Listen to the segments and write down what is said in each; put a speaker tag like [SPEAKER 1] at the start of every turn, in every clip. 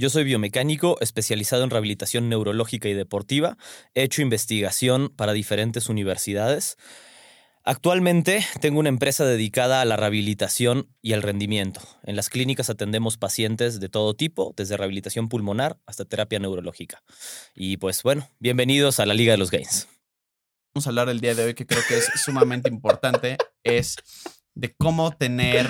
[SPEAKER 1] Yo soy biomecánico especializado en rehabilitación neurológica y deportiva. He hecho investigación para diferentes universidades. Actualmente tengo una empresa dedicada a la rehabilitación y al rendimiento. En las clínicas atendemos pacientes de todo tipo, desde rehabilitación pulmonar hasta terapia neurológica. Y pues bueno, bienvenidos a la Liga de los Gains.
[SPEAKER 2] Vamos a hablar el día de hoy que creo que es sumamente importante, es de cómo tener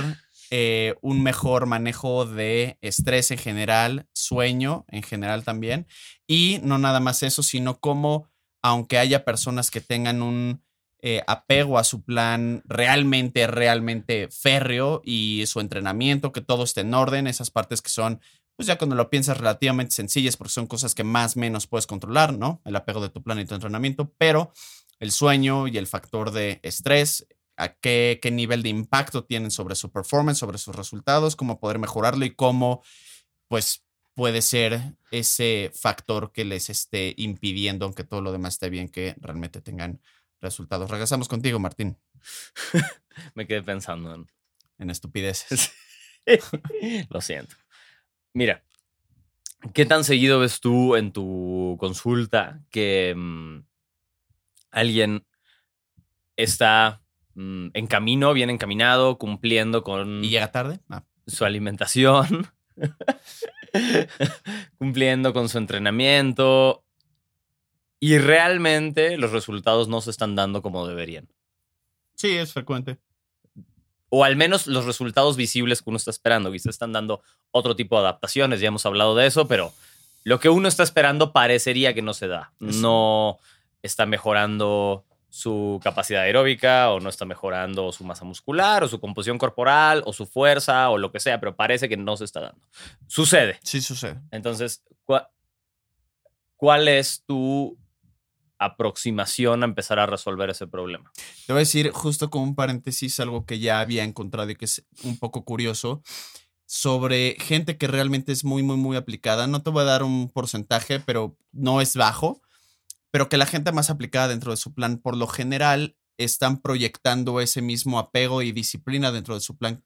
[SPEAKER 2] eh, un mejor manejo de estrés en general, sueño en general también, y no nada más eso, sino cómo, aunque haya personas que tengan un eh, apego a su plan realmente, realmente férreo y su entrenamiento, que todo esté en orden, esas partes que son, pues ya cuando lo piensas relativamente sencillas, porque son cosas que más o menos puedes controlar, ¿no? El apego de tu plan y tu entrenamiento, pero el sueño y el factor de estrés, a qué, qué nivel de impacto tienen sobre su performance, sobre sus resultados, cómo poder mejorarlo y cómo, pues, puede ser ese factor que les esté impidiendo, aunque todo lo demás esté bien, que realmente tengan resultados. Regresamos contigo, Martín.
[SPEAKER 1] Me quedé pensando en,
[SPEAKER 2] en estupideces.
[SPEAKER 1] Lo siento. Mira, ¿qué tan seguido ves tú en tu consulta que mmm, alguien está mmm, en camino, bien encaminado, cumpliendo con...
[SPEAKER 2] ¿Y llega tarde?
[SPEAKER 1] Ah. Su alimentación, cumpliendo con su entrenamiento, y realmente los resultados no se están dando como deberían.
[SPEAKER 2] Sí, es frecuente.
[SPEAKER 1] O al menos los resultados visibles que uno está esperando. Quizás están dando otro tipo de adaptaciones, ya hemos hablado de eso, pero lo que uno está esperando parecería que no se da. No está mejorando su capacidad aeróbica o no está mejorando su masa muscular o su composición corporal o su fuerza o lo que sea, pero parece que no se está dando. Sucede.
[SPEAKER 2] Sí, sucede.
[SPEAKER 1] Entonces, ¿cuál, cuál es tu aproximación a empezar a resolver ese problema.
[SPEAKER 2] Te voy a decir justo como un paréntesis algo que ya había encontrado y que es un poco curioso sobre gente que realmente es muy, muy, muy aplicada. No te voy a dar un porcentaje, pero no es bajo, pero que la gente más aplicada dentro de su plan, por lo general, están proyectando ese mismo apego y disciplina dentro de su plan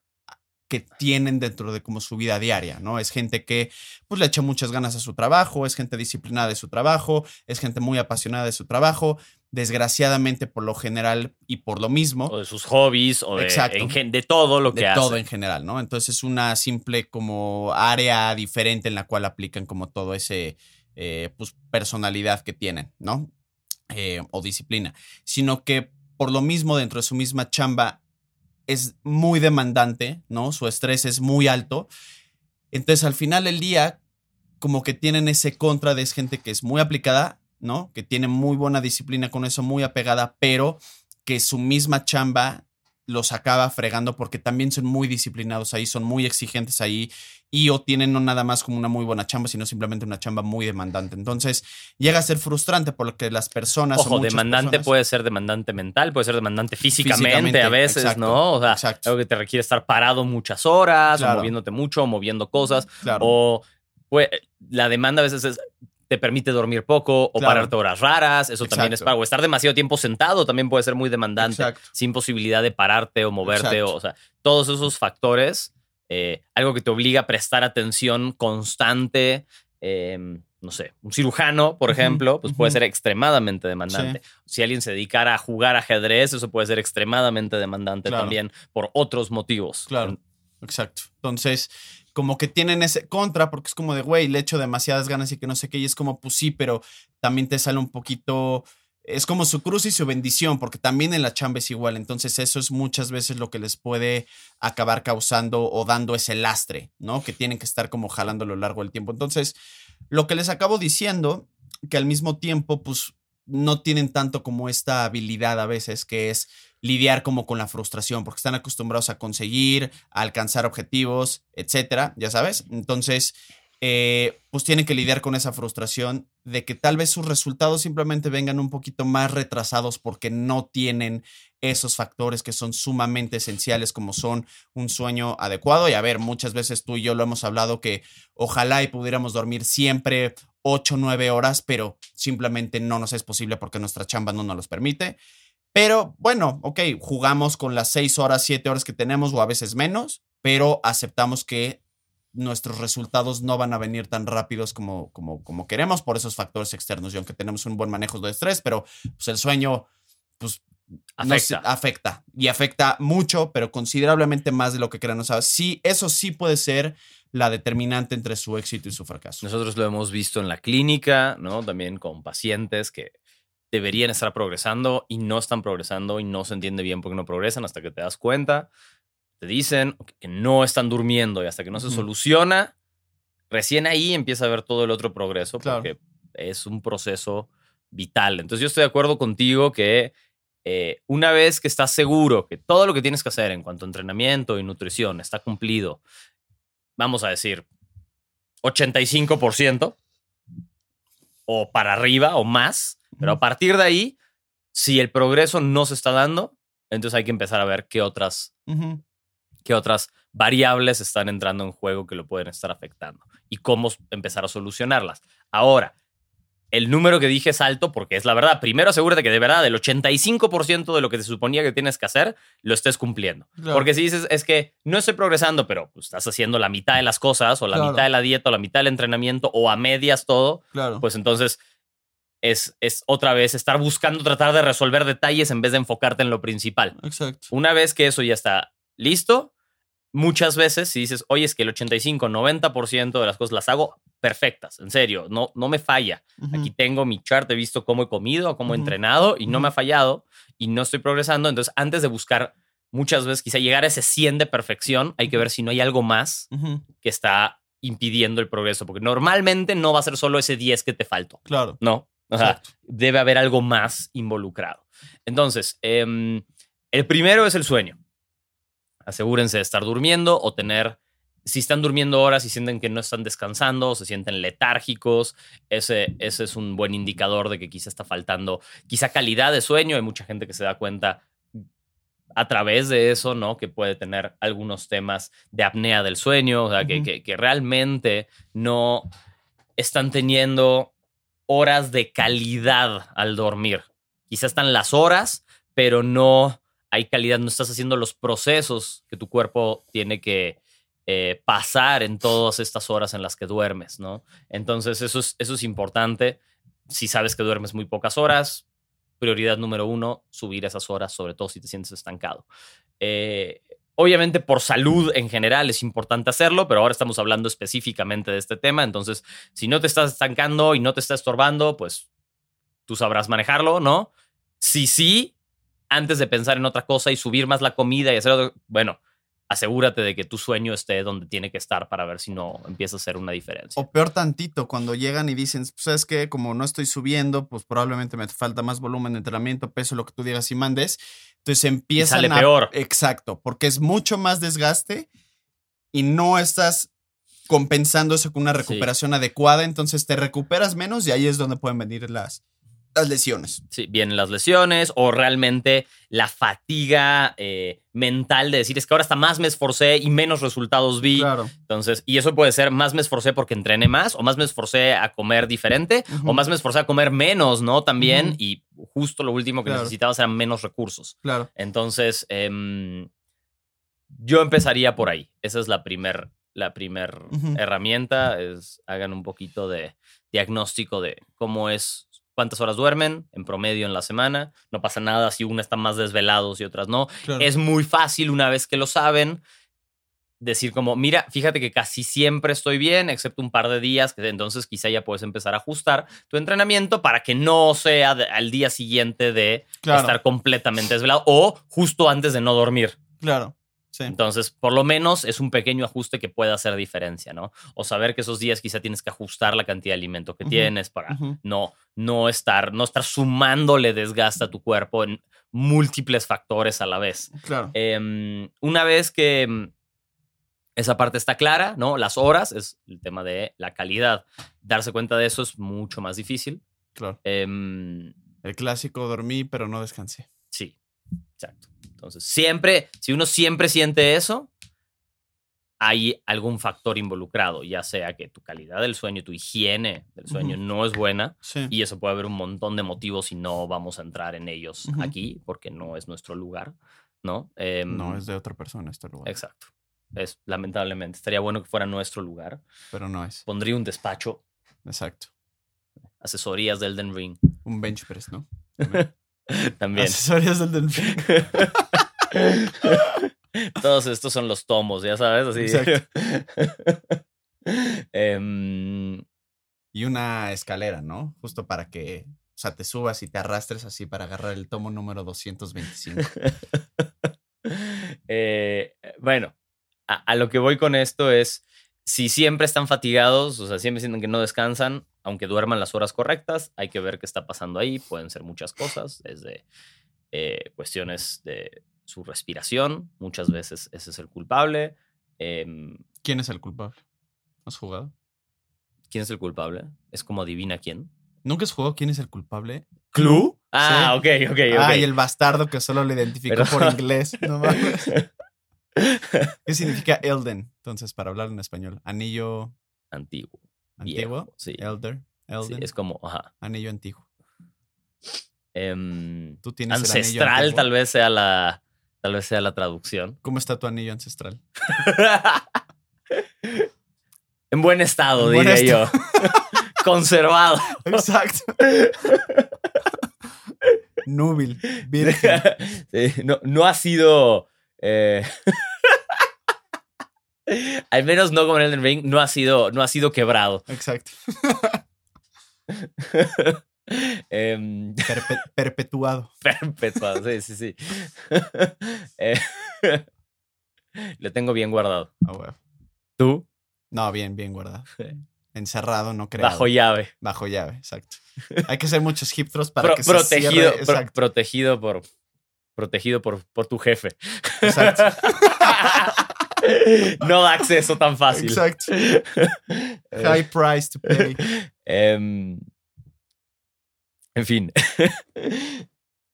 [SPEAKER 2] que tienen dentro de como su vida diaria, ¿no? Es gente que pues le echa muchas ganas a su trabajo, es gente disciplinada de su trabajo, es gente muy apasionada de su trabajo, desgraciadamente por lo general y por lo mismo.
[SPEAKER 1] O de sus hobbies, o de, en, de todo lo que
[SPEAKER 2] de
[SPEAKER 1] hace.
[SPEAKER 2] todo en general, ¿no? Entonces es una simple como área diferente en la cual aplican como todo ese, eh, pues, personalidad que tienen, ¿no? Eh, o disciplina, sino que por lo mismo dentro de su misma chamba es muy demandante, ¿no? Su estrés es muy alto. Entonces, al final del día, como que tienen ese contra de gente que es muy aplicada, ¿no? Que tiene muy buena disciplina con eso, muy apegada, pero que su misma chamba los acaba fregando porque también son muy disciplinados ahí, son muy exigentes ahí y o tienen no nada más como una muy buena chamba, sino simplemente una chamba muy demandante. Entonces llega a ser frustrante porque las personas...
[SPEAKER 1] Ojo, demandante
[SPEAKER 2] personas,
[SPEAKER 1] puede ser demandante mental, puede ser demandante físicamente, físicamente a veces,
[SPEAKER 2] exacto,
[SPEAKER 1] ¿no? O sea,
[SPEAKER 2] exacto.
[SPEAKER 1] algo que te requiere estar parado muchas horas, claro. o moviéndote mucho, o moviendo cosas,
[SPEAKER 2] claro.
[SPEAKER 1] o pues, la demanda a veces es te permite dormir poco o claro. pararte horas raras, eso Exacto. también es para, o estar demasiado tiempo sentado también puede ser muy demandante,
[SPEAKER 2] Exacto.
[SPEAKER 1] sin posibilidad de pararte o moverte, o, o, sea, todos esos factores, eh, algo que te obliga a prestar atención constante, eh, no sé, un cirujano, por ejemplo, uh -huh, pues puede uh -huh. ser extremadamente demandante. Sí. Si alguien se dedicara a jugar ajedrez, eso puede ser extremadamente demandante
[SPEAKER 2] claro.
[SPEAKER 1] también por otros motivos.
[SPEAKER 2] Claro, exacto. Entonces, como que tienen ese contra, porque es como de, güey, le echo demasiadas ganas y que no sé qué, y es como, pues sí, pero también te sale un poquito, es como su cruz y su bendición, porque también en la chamba es igual, entonces eso es muchas veces lo que les puede acabar causando o dando ese lastre, ¿no? Que tienen que estar como jalando a lo largo del tiempo. Entonces, lo que les acabo diciendo, que al mismo tiempo, pues no tienen tanto como esta habilidad a veces, que es lidiar como con la frustración, porque están acostumbrados a conseguir, a alcanzar objetivos, etcétera, ya sabes. Entonces, eh, pues tienen que lidiar con esa frustración de que tal vez sus resultados simplemente vengan un poquito más retrasados porque no tienen esos factores que son sumamente esenciales como son un sueño adecuado. Y a ver, muchas veces tú y yo lo hemos hablado que ojalá y pudiéramos dormir siempre 8 o 9 horas, pero simplemente no nos es posible porque nuestra chamba no nos permite. Pero bueno, ok, jugamos con las 6 horas, 7 horas que tenemos o a veces menos, pero aceptamos que nuestros resultados no van a venir tan rápidos como, como, como queremos por esos factores externos. Y aunque tenemos un buen manejo de estrés, pero pues el sueño, pues
[SPEAKER 1] Afecta.
[SPEAKER 2] afecta y afecta mucho, pero considerablemente más de lo que queremos saber. Sí, eso sí puede ser la determinante entre su éxito y su fracaso.
[SPEAKER 1] Nosotros lo hemos visto en la clínica, ¿no? También con pacientes que deberían estar progresando y no están progresando y no se entiende bien por qué no progresan hasta que te das cuenta te dicen que no están durmiendo y hasta que no se soluciona, recién ahí empieza a ver todo el otro progreso
[SPEAKER 2] Claro.
[SPEAKER 1] porque es un proceso vital. Entonces yo estoy de acuerdo contigo que eh, una vez que estás seguro que todo lo que tienes que hacer en cuanto a entrenamiento y nutrición está cumplido, vamos a decir 85% o para arriba o más, pero a partir de ahí, si el progreso no se está dando, entonces hay que empezar a ver qué otras qué otras variables están entrando en juego que lo pueden estar afectando y cómo empezar a solucionarlas. Ahora, el número que dije es alto porque es la verdad. Primero asegúrate que de verdad el 85% de lo que te suponía que tienes que hacer lo estés cumpliendo.
[SPEAKER 2] Claro.
[SPEAKER 1] Porque si dices, es que no estoy progresando, pero pues, estás haciendo la mitad de las cosas o la
[SPEAKER 2] Claro.
[SPEAKER 1] mitad de la dieta o la mitad del entrenamiento o a medias todo,
[SPEAKER 2] Claro.
[SPEAKER 1] pues entonces es, es otra vez estar buscando tratar de resolver detalles en vez de enfocarte en lo principal.
[SPEAKER 2] Exacto.
[SPEAKER 1] Una vez que eso ya está listo, muchas veces si dices, oye, es que el 85, 90% de las cosas las hago perfectas, en serio, no, no me falla. Aquí tengo mi chart, he visto cómo he comido, cómo he entrenado y no me ha fallado y no estoy progresando. Entonces, antes de buscar muchas veces quizá llegar a ese 100 de perfección, hay que ver si no hay algo más que está impidiendo el progreso, porque normalmente no va a ser solo ese 10 que te faltó.
[SPEAKER 2] Claro.
[SPEAKER 1] No, o sea,
[SPEAKER 2] Exacto.
[SPEAKER 1] debe haber algo más involucrado. Entonces, em, el primero es el sueño. Asegúrense de estar durmiendo o tener, si están durmiendo horas y sienten que no están descansando o se sienten letárgicos, ese, ese es un buen indicador de que quizá está faltando, quizá calidad de sueño. Hay mucha gente que se da cuenta a través de eso, ¿no? Que puede tener algunos temas de apnea del sueño, o sea, que, que- que realmente no están teniendo horas de calidad al dormir. Quizás están las horas, pero no hay calidad, no estás haciendo los procesos que tu cuerpo tiene que eh, pasar en todas estas horas en las que duermes, ¿no? Entonces eso es, eso es importante. Si sabes que duermes muy pocas horas, prioridad número uno, subir esas horas, sobre todo si te sientes estancado. Eh, obviamente por salud en general es importante hacerlo, pero ahora estamos hablando específicamente de este tema, entonces si no te estás estancando y no te está estorbando, pues tú sabrás manejarlo, ¿no? Si sí, antes de pensar en otra cosa y subir más la comida y hacer otro, bueno, asegúrate de que tu sueño esté donde tiene que estar para ver si no empieza a hacer una diferencia.
[SPEAKER 2] O peor tantito, cuando llegan y dicen, pues es que como no estoy subiendo, pues probablemente me falta más volumen de entrenamiento, peso, lo que tú digas y mandes. Entonces empiezan
[SPEAKER 1] sale
[SPEAKER 2] a...
[SPEAKER 1] peor.
[SPEAKER 2] Exacto, porque es mucho más desgaste y no estás compensando eso con una
[SPEAKER 1] Sí.
[SPEAKER 2] recuperación adecuada, entonces te recuperas menos y ahí es donde pueden venir las, las lesiones.
[SPEAKER 1] Sí, vienen las lesiones o realmente la fatiga eh, mental de decir es que ahora hasta más me esforcé y menos resultados vi.
[SPEAKER 2] Claro.
[SPEAKER 1] Entonces, y eso puede ser más me esforcé porque entrené más, o más me esforcé a comer diferente, o más me esforcé a comer menos, ¿no? También, y justo lo último que
[SPEAKER 2] Claro.
[SPEAKER 1] necesitabas eran menos recursos.
[SPEAKER 2] Claro.
[SPEAKER 1] Entonces, em, yo empezaría por ahí. Esa es la primer, la primer herramienta, es hagan un poquito de diagnóstico de cómo es, cuántas horas duermen en promedio en la semana. No pasa nada si una está más desvelados y otras no.
[SPEAKER 2] claro.
[SPEAKER 1] Es muy fácil una vez que lo saben decir como, mira, fíjate que casi siempre estoy bien, excepto un par de días, que entonces quizá ya puedes empezar a ajustar tu entrenamiento para que no sea al día siguiente de
[SPEAKER 2] Claro.
[SPEAKER 1] estar completamente desvelado o justo antes de no dormir.
[SPEAKER 2] Claro. Sí.
[SPEAKER 1] Entonces, por lo menos es un pequeño ajuste que puede hacer diferencia, ¿no? O saber que esos días quizá tienes que ajustar la cantidad de alimento que tienes para no, no, estar, no estar sumándole desgaste a tu cuerpo en múltiples factores a la vez.
[SPEAKER 2] Claro.
[SPEAKER 1] Em, una vez que, Esa parte está clara, ¿no? Las horas es el tema de la calidad. Darse cuenta de eso es mucho más difícil.
[SPEAKER 2] Claro.
[SPEAKER 1] Em,
[SPEAKER 2] El clásico dormí, pero no descansé.
[SPEAKER 1] sí, exacto. Entonces, siempre, si uno siempre siente eso, hay algún factor involucrado, ya sea que tu calidad del sueño, tu higiene del sueño no es buena,
[SPEAKER 2] Sí.
[SPEAKER 1] y eso puede haber un montón de motivos y no vamos a entrar en ellos aquí porque no es nuestro lugar, ¿no? Em,
[SPEAKER 2] no, es de otra persona este lugar.
[SPEAKER 1] Exacto. Es, lamentablemente. Estaría bueno que fuera nuestro lugar.
[SPEAKER 2] Pero no es.
[SPEAKER 1] Pondría un despacho,
[SPEAKER 2] Exacto.
[SPEAKER 1] asesorías del Den Ring
[SPEAKER 2] Un bench press, ¿no?
[SPEAKER 1] también.
[SPEAKER 2] Accesorios del Delfín.
[SPEAKER 1] Todos estos son los tomos, ya sabes, así.
[SPEAKER 2] Exacto.
[SPEAKER 1] Em,
[SPEAKER 2] Y una escalera, ¿no? Justo para que, o sea, te subas y te arrastres así para agarrar el tomo número 225.
[SPEAKER 1] eh, bueno, a, a lo que voy con esto es, si siempre están fatigados, o sea, siempre sienten que no descansan, aunque duerman las horas correctas, hay que ver qué está pasando ahí. Pueden ser muchas cosas, desde eh, cuestiones de su respiración, muchas veces ese es el culpable. Em,
[SPEAKER 2] ¿Quién es el culpable? ¿Has jugado?
[SPEAKER 1] ¿Quién es el culpable? Es como adivina quién.
[SPEAKER 2] ¿Nunca has jugado quién es el culpable?
[SPEAKER 1] ¿Clue? Ah,
[SPEAKER 2] Sí.
[SPEAKER 1] ok, ok, ok.
[SPEAKER 2] Ah, y el bastardo que solo lo identificó
[SPEAKER 1] Pero-
[SPEAKER 2] por inglés. No mames. ¿Qué significa Elden? Entonces, para hablar en español. Anillo
[SPEAKER 1] Antiguo.
[SPEAKER 2] antiguo.
[SPEAKER 1] viejo, sí.
[SPEAKER 2] Elder.
[SPEAKER 1] Sí,
[SPEAKER 2] Elden.
[SPEAKER 1] es como, ajá.
[SPEAKER 2] Anillo antiguo.
[SPEAKER 1] Em,
[SPEAKER 2] Tú tienes el anillo
[SPEAKER 1] ancestral
[SPEAKER 2] antiguo.
[SPEAKER 1] tal vez sea la tal vez sea la traducción.
[SPEAKER 2] ¿Cómo está tu anillo ancestral?
[SPEAKER 1] en buen estado,
[SPEAKER 2] En buen
[SPEAKER 1] diría yo. Conservado.
[SPEAKER 2] Exacto. Núbil. Virgen.
[SPEAKER 1] Sí, no, no ha sido. eh, al menos no como en Elden Ring, no ha sido, no ha sido quebrado.
[SPEAKER 2] Exacto.
[SPEAKER 1] Em,
[SPEAKER 2] Perpe- perpetuado.
[SPEAKER 1] perpetuado, sí, sí, sí. Eh, lo tengo bien guardado.
[SPEAKER 2] Ah.
[SPEAKER 1] ¿Tú?
[SPEAKER 2] No, bien, bien guardado. Encerrado, no creado.
[SPEAKER 1] Bajo llave.
[SPEAKER 2] Bajo llave, exacto. Hay que hacer muchos hip thrusts para
[SPEAKER 1] Pro-
[SPEAKER 2] que se
[SPEAKER 1] protegido,
[SPEAKER 2] cierre,
[SPEAKER 1] pro-
[SPEAKER 2] Exacto,
[SPEAKER 1] protegido por. Protegido por, por tu jefe.
[SPEAKER 2] exacto.
[SPEAKER 1] no da acceso tan fácil.
[SPEAKER 2] exacto. High price to pay.
[SPEAKER 1] Em, en fin.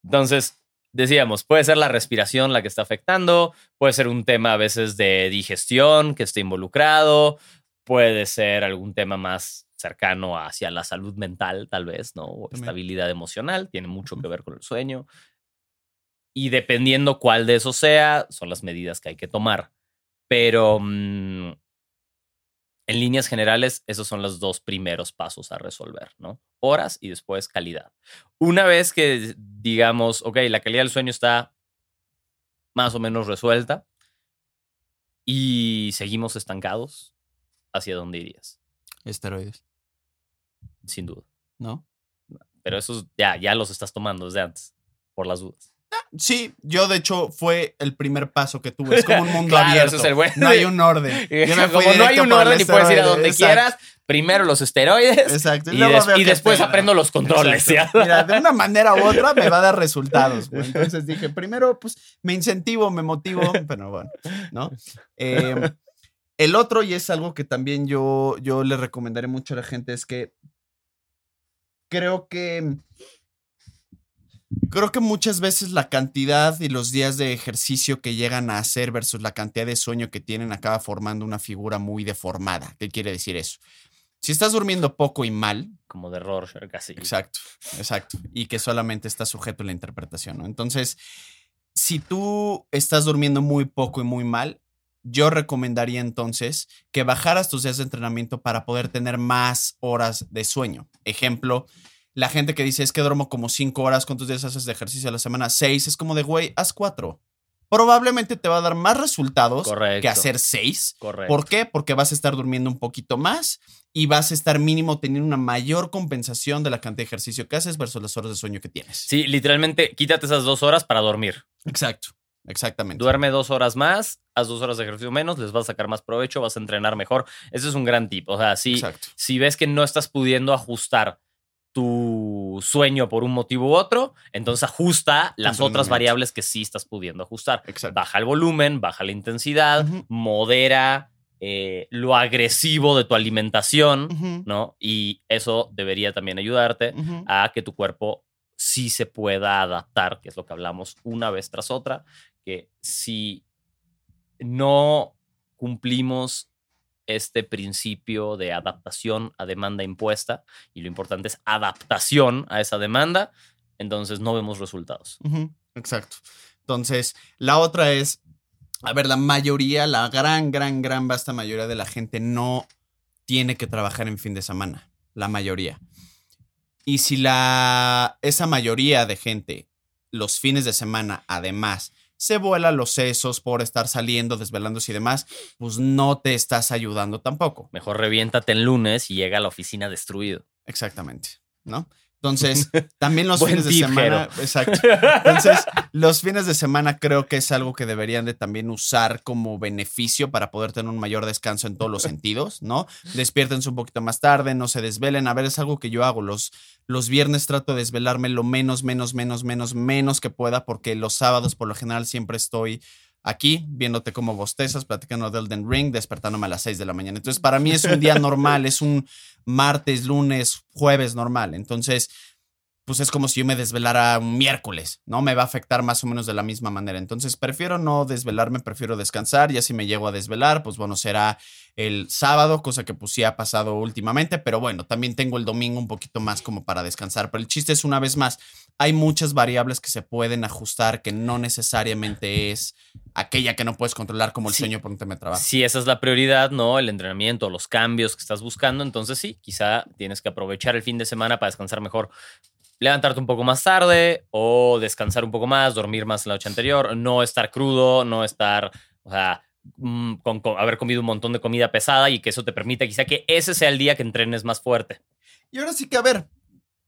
[SPEAKER 1] Entonces, decíamos, puede ser la respiración la que está afectando, puede ser un tema a veces de digestión que esté involucrado, puede ser algún tema más cercano hacia la salud mental, tal vez, ¿no? O estabilidad emocional, tiene mucho que ver con el sueño. Y dependiendo cuál de esos sea, son las medidas que hay que tomar. Pero mm, en líneas generales, esos son los dos primeros pasos a resolver, ¿no? Horas y después calidad. Una vez que digamos, ok, la calidad del sueño está más o menos resuelta y seguimos estancados, ¿hacia dónde irías?
[SPEAKER 2] Esteroides,
[SPEAKER 1] Sin duda.
[SPEAKER 2] ¿no?
[SPEAKER 1] Pero esos ya, ya los estás tomando desde antes, por las dudas.
[SPEAKER 2] Sí, yo de hecho fue el primer paso que tuve. Es como un mundo
[SPEAKER 1] Claro,
[SPEAKER 2] abierto.
[SPEAKER 1] es el.
[SPEAKER 2] No hay un orden. Yo me fui
[SPEAKER 1] Como no hay un orden y puedes ir a donde
[SPEAKER 2] Exacto,
[SPEAKER 1] quieras, primero los esteroides
[SPEAKER 2] Exacto.
[SPEAKER 1] y, des- después aprendo los controles.
[SPEAKER 2] De una manera u otra me va a dar resultados. Entonces dije, primero, pues me incentivo, me motivo, pero bueno, ¿no? Eh, el otro, y es algo que también yo, yo le recomendaré mucho a la gente, es que creo que. Creo que muchas veces la cantidad y los días de ejercicio que llegan a hacer versus la cantidad de sueño que tienen acaba formando una figura muy deformada. ¿Qué quiere decir eso? Si estás durmiendo poco y mal,
[SPEAKER 1] Como de Rorschach, casi.
[SPEAKER 2] Exacto, exacto. Y que solamente está sujeto a la interpretación, ¿no? Entonces, si tú estás durmiendo muy poco y muy mal, yo recomendaría entonces que bajaras tus días de entrenamiento para poder tener más horas de sueño. Ejemplo, la gente que dice es que duermo como cinco horas, ¿cuántos días haces de ejercicio a la semana? Seis, es como de, güey, haz cuatro. Probablemente te va a dar más resultados
[SPEAKER 1] Correcto.
[SPEAKER 2] que hacer seis.
[SPEAKER 1] Correcto.
[SPEAKER 2] ¿Por qué? Porque vas a estar durmiendo un poquito más y vas a estar mínimo teniendo una mayor compensación de la cantidad de ejercicio que haces versus las horas de sueño que tienes.
[SPEAKER 1] Sí, literalmente, quítate esas dos horas para dormir.
[SPEAKER 2] Exacto. Exactamente.
[SPEAKER 1] Duerme dos horas más, haz dos horas de ejercicio menos, les vas a sacar más provecho, vas a entrenar mejor. Ese es un gran tip. O sea, si,
[SPEAKER 2] Exacto.
[SPEAKER 1] si ves que no estás pudiendo ajustar tu sueño por un motivo u otro, entonces ajusta las otras variables que sí estás pudiendo ajustar.
[SPEAKER 2] Exacto.
[SPEAKER 1] Baja el volumen, baja la intensidad, modera eh, lo agresivo de tu alimentación, ¿no? Y eso debería también ayudarte a que tu cuerpo sí se pueda adaptar, que es lo que hablamos una vez tras otra, que si no cumplimos este principio de adaptación a demanda impuesta, y lo importante es adaptación a esa demanda, entonces no vemos resultados.
[SPEAKER 2] Exacto. Entonces, la otra es, a ver, la mayoría, la gran, gran, gran, vasta mayoría de la gente no tiene que trabajar en fin de semana. La mayoría. Y si la, esa mayoría de gente, los fines de semana, además, se vuela los sesos por estar saliendo, desvelándose y demás, pues no te estás ayudando tampoco.
[SPEAKER 1] Mejor reviéntate el lunes y llega a la oficina destruido.
[SPEAKER 2] Exactamente, ¿no? Entonces, también los fines de semana. Exacto. Entonces, los fines de semana creo que es algo que deberían de también usar como beneficio para poder tener un mayor descanso en todos los sentidos, ¿no? Despiértense un poquito más tarde, no se desvelen. A ver, es algo que yo hago. Los, los viernes trato de desvelarme lo menos, menos, menos, menos, menos que pueda, porque los sábados por lo general siempre estoy aquí viéndote como bostezas, platicando de Elden Ring, despertándome a las 6 de la mañana. Entonces, para mí es un día normal, es un martes, lunes, jueves normal. Entonces, pues es como si yo me desvelara un miércoles, ¿no? Me va a afectar más o menos de la misma manera. Entonces, prefiero no desvelarme, prefiero descansar. Ya si me llego a desvelar, pues bueno, será el sábado, cosa que pues sí ha pasado últimamente, pero bueno, también tengo el domingo un poquito más como para descansar. Pero el chiste es una vez más, hay muchas variables que se pueden ajustar que no necesariamente es aquella que no puedes controlar como el
[SPEAKER 1] Sí.
[SPEAKER 2] sueño por un tema de trabajo.
[SPEAKER 1] Si esa es la prioridad, ¿no? El entrenamiento, los cambios que estás buscando, entonces sí, quizá tienes que aprovechar el fin de semana para descansar mejor. Levantarte un poco más tarde o descansar un poco más, dormir más la noche anterior, no estar crudo, no estar, o sea, mm, con, con haber comido un montón de comida pesada y que eso te permita quizá que ese sea el día que entrenes más fuerte.
[SPEAKER 2] Y ahora sí que, a ver,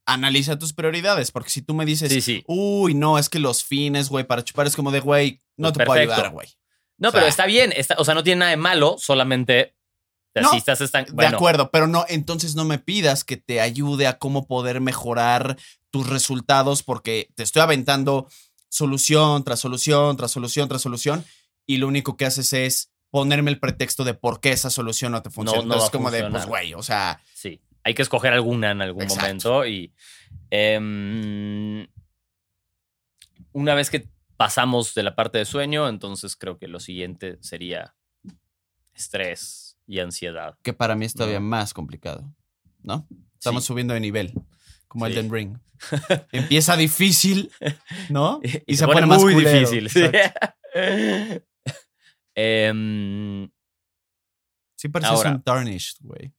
[SPEAKER 2] analiza tus prioridades, porque si tú me dices,
[SPEAKER 1] Sí, sí.
[SPEAKER 2] uy, no, es que los fines, güey, para chupar es como de, güey, no
[SPEAKER 1] Pues
[SPEAKER 2] te puedo
[SPEAKER 1] perfecto.
[SPEAKER 2] ayudar, güey.
[SPEAKER 1] No,
[SPEAKER 2] O sea-
[SPEAKER 1] pero está bien, está- o sea, no tiene nada de malo, solamente
[SPEAKER 2] No,
[SPEAKER 1] si estás estan-
[SPEAKER 2] De
[SPEAKER 1] bueno,
[SPEAKER 2] acuerdo, pero no, entonces no me pidas que te ayude a cómo poder mejorar tus resultados, porque te estoy aventando solución tras solución, tras solución, tras solución, y lo único que haces es ponerme el pretexto de por qué esa solución no te funciona.
[SPEAKER 1] no va
[SPEAKER 2] Entonces, como de, pues, güey, o sea,
[SPEAKER 1] Sí, hay que escoger alguna en algún
[SPEAKER 2] Exacto.
[SPEAKER 1] momento y em, una vez que pasamos de la parte de sueño, entonces creo que lo siguiente sería estrés y ansiedad.
[SPEAKER 2] que para mí es todavía
[SPEAKER 1] No.
[SPEAKER 2] más complicado, ¿no? Estamos
[SPEAKER 1] Sí.
[SPEAKER 2] subiendo de nivel, como
[SPEAKER 1] Sí.
[SPEAKER 2] Elden Ring. Empieza difícil, ¿no?
[SPEAKER 1] Y, se, pone,
[SPEAKER 2] más
[SPEAKER 1] muy
[SPEAKER 2] culero.
[SPEAKER 1] difícil. sí.
[SPEAKER 2] Exacto.
[SPEAKER 1] Em,
[SPEAKER 2] Sí
[SPEAKER 1] Ahora.
[SPEAKER 2] un tarnished, güey.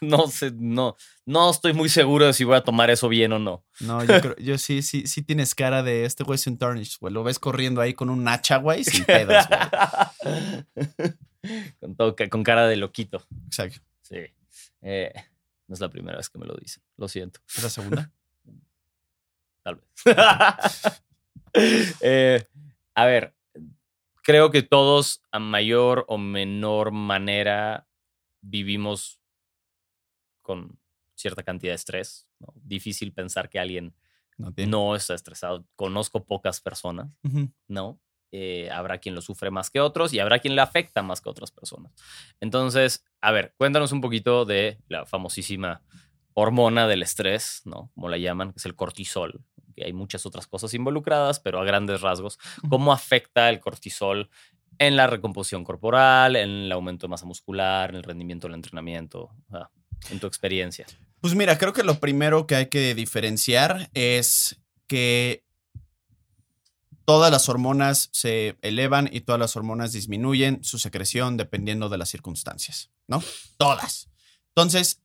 [SPEAKER 1] no sé, no, no estoy muy seguro de si voy a tomar eso bien o no.
[SPEAKER 2] No, yo creo, yo sí, sí, sí tienes cara de este güey es un tarnished, güey. Lo ves corriendo ahí con un hacha, güey, sin pedos, güey.
[SPEAKER 1] con, todo, con cara de loquito.
[SPEAKER 2] Exacto.
[SPEAKER 1] Sí. Eh, no es la primera vez que me lo dicen. Lo siento.
[SPEAKER 2] ¿Es la segunda?
[SPEAKER 1] Tal vez. Eh, a ver, creo que todos a mayor o menor manera vivimos con cierta cantidad de estrés. ¿no? Difícil pensar que alguien
[SPEAKER 2] No
[SPEAKER 1] está estresado. Conozco pocas personas. ¿no? Eh, habrá quien lo sufre más que otros y habrá quien le afecta más que otras personas. Entonces, a ver, cuéntanos un poquito de la famosísima hormona del estrés, ¿no? Como la llaman, que es el cortisol. Que hay muchas otras cosas involucradas, pero a grandes rasgos, ¿cómo afecta el cortisol en la recomposición corporal, en el aumento de masa muscular, en el rendimiento del entrenamiento? En tu experiencia.
[SPEAKER 2] Pues mira, creo que lo primero que hay que diferenciar es que todas las hormonas se elevan y todas las hormonas disminuyen su secreción dependiendo de las circunstancias, ¿no? Todas. Entonces,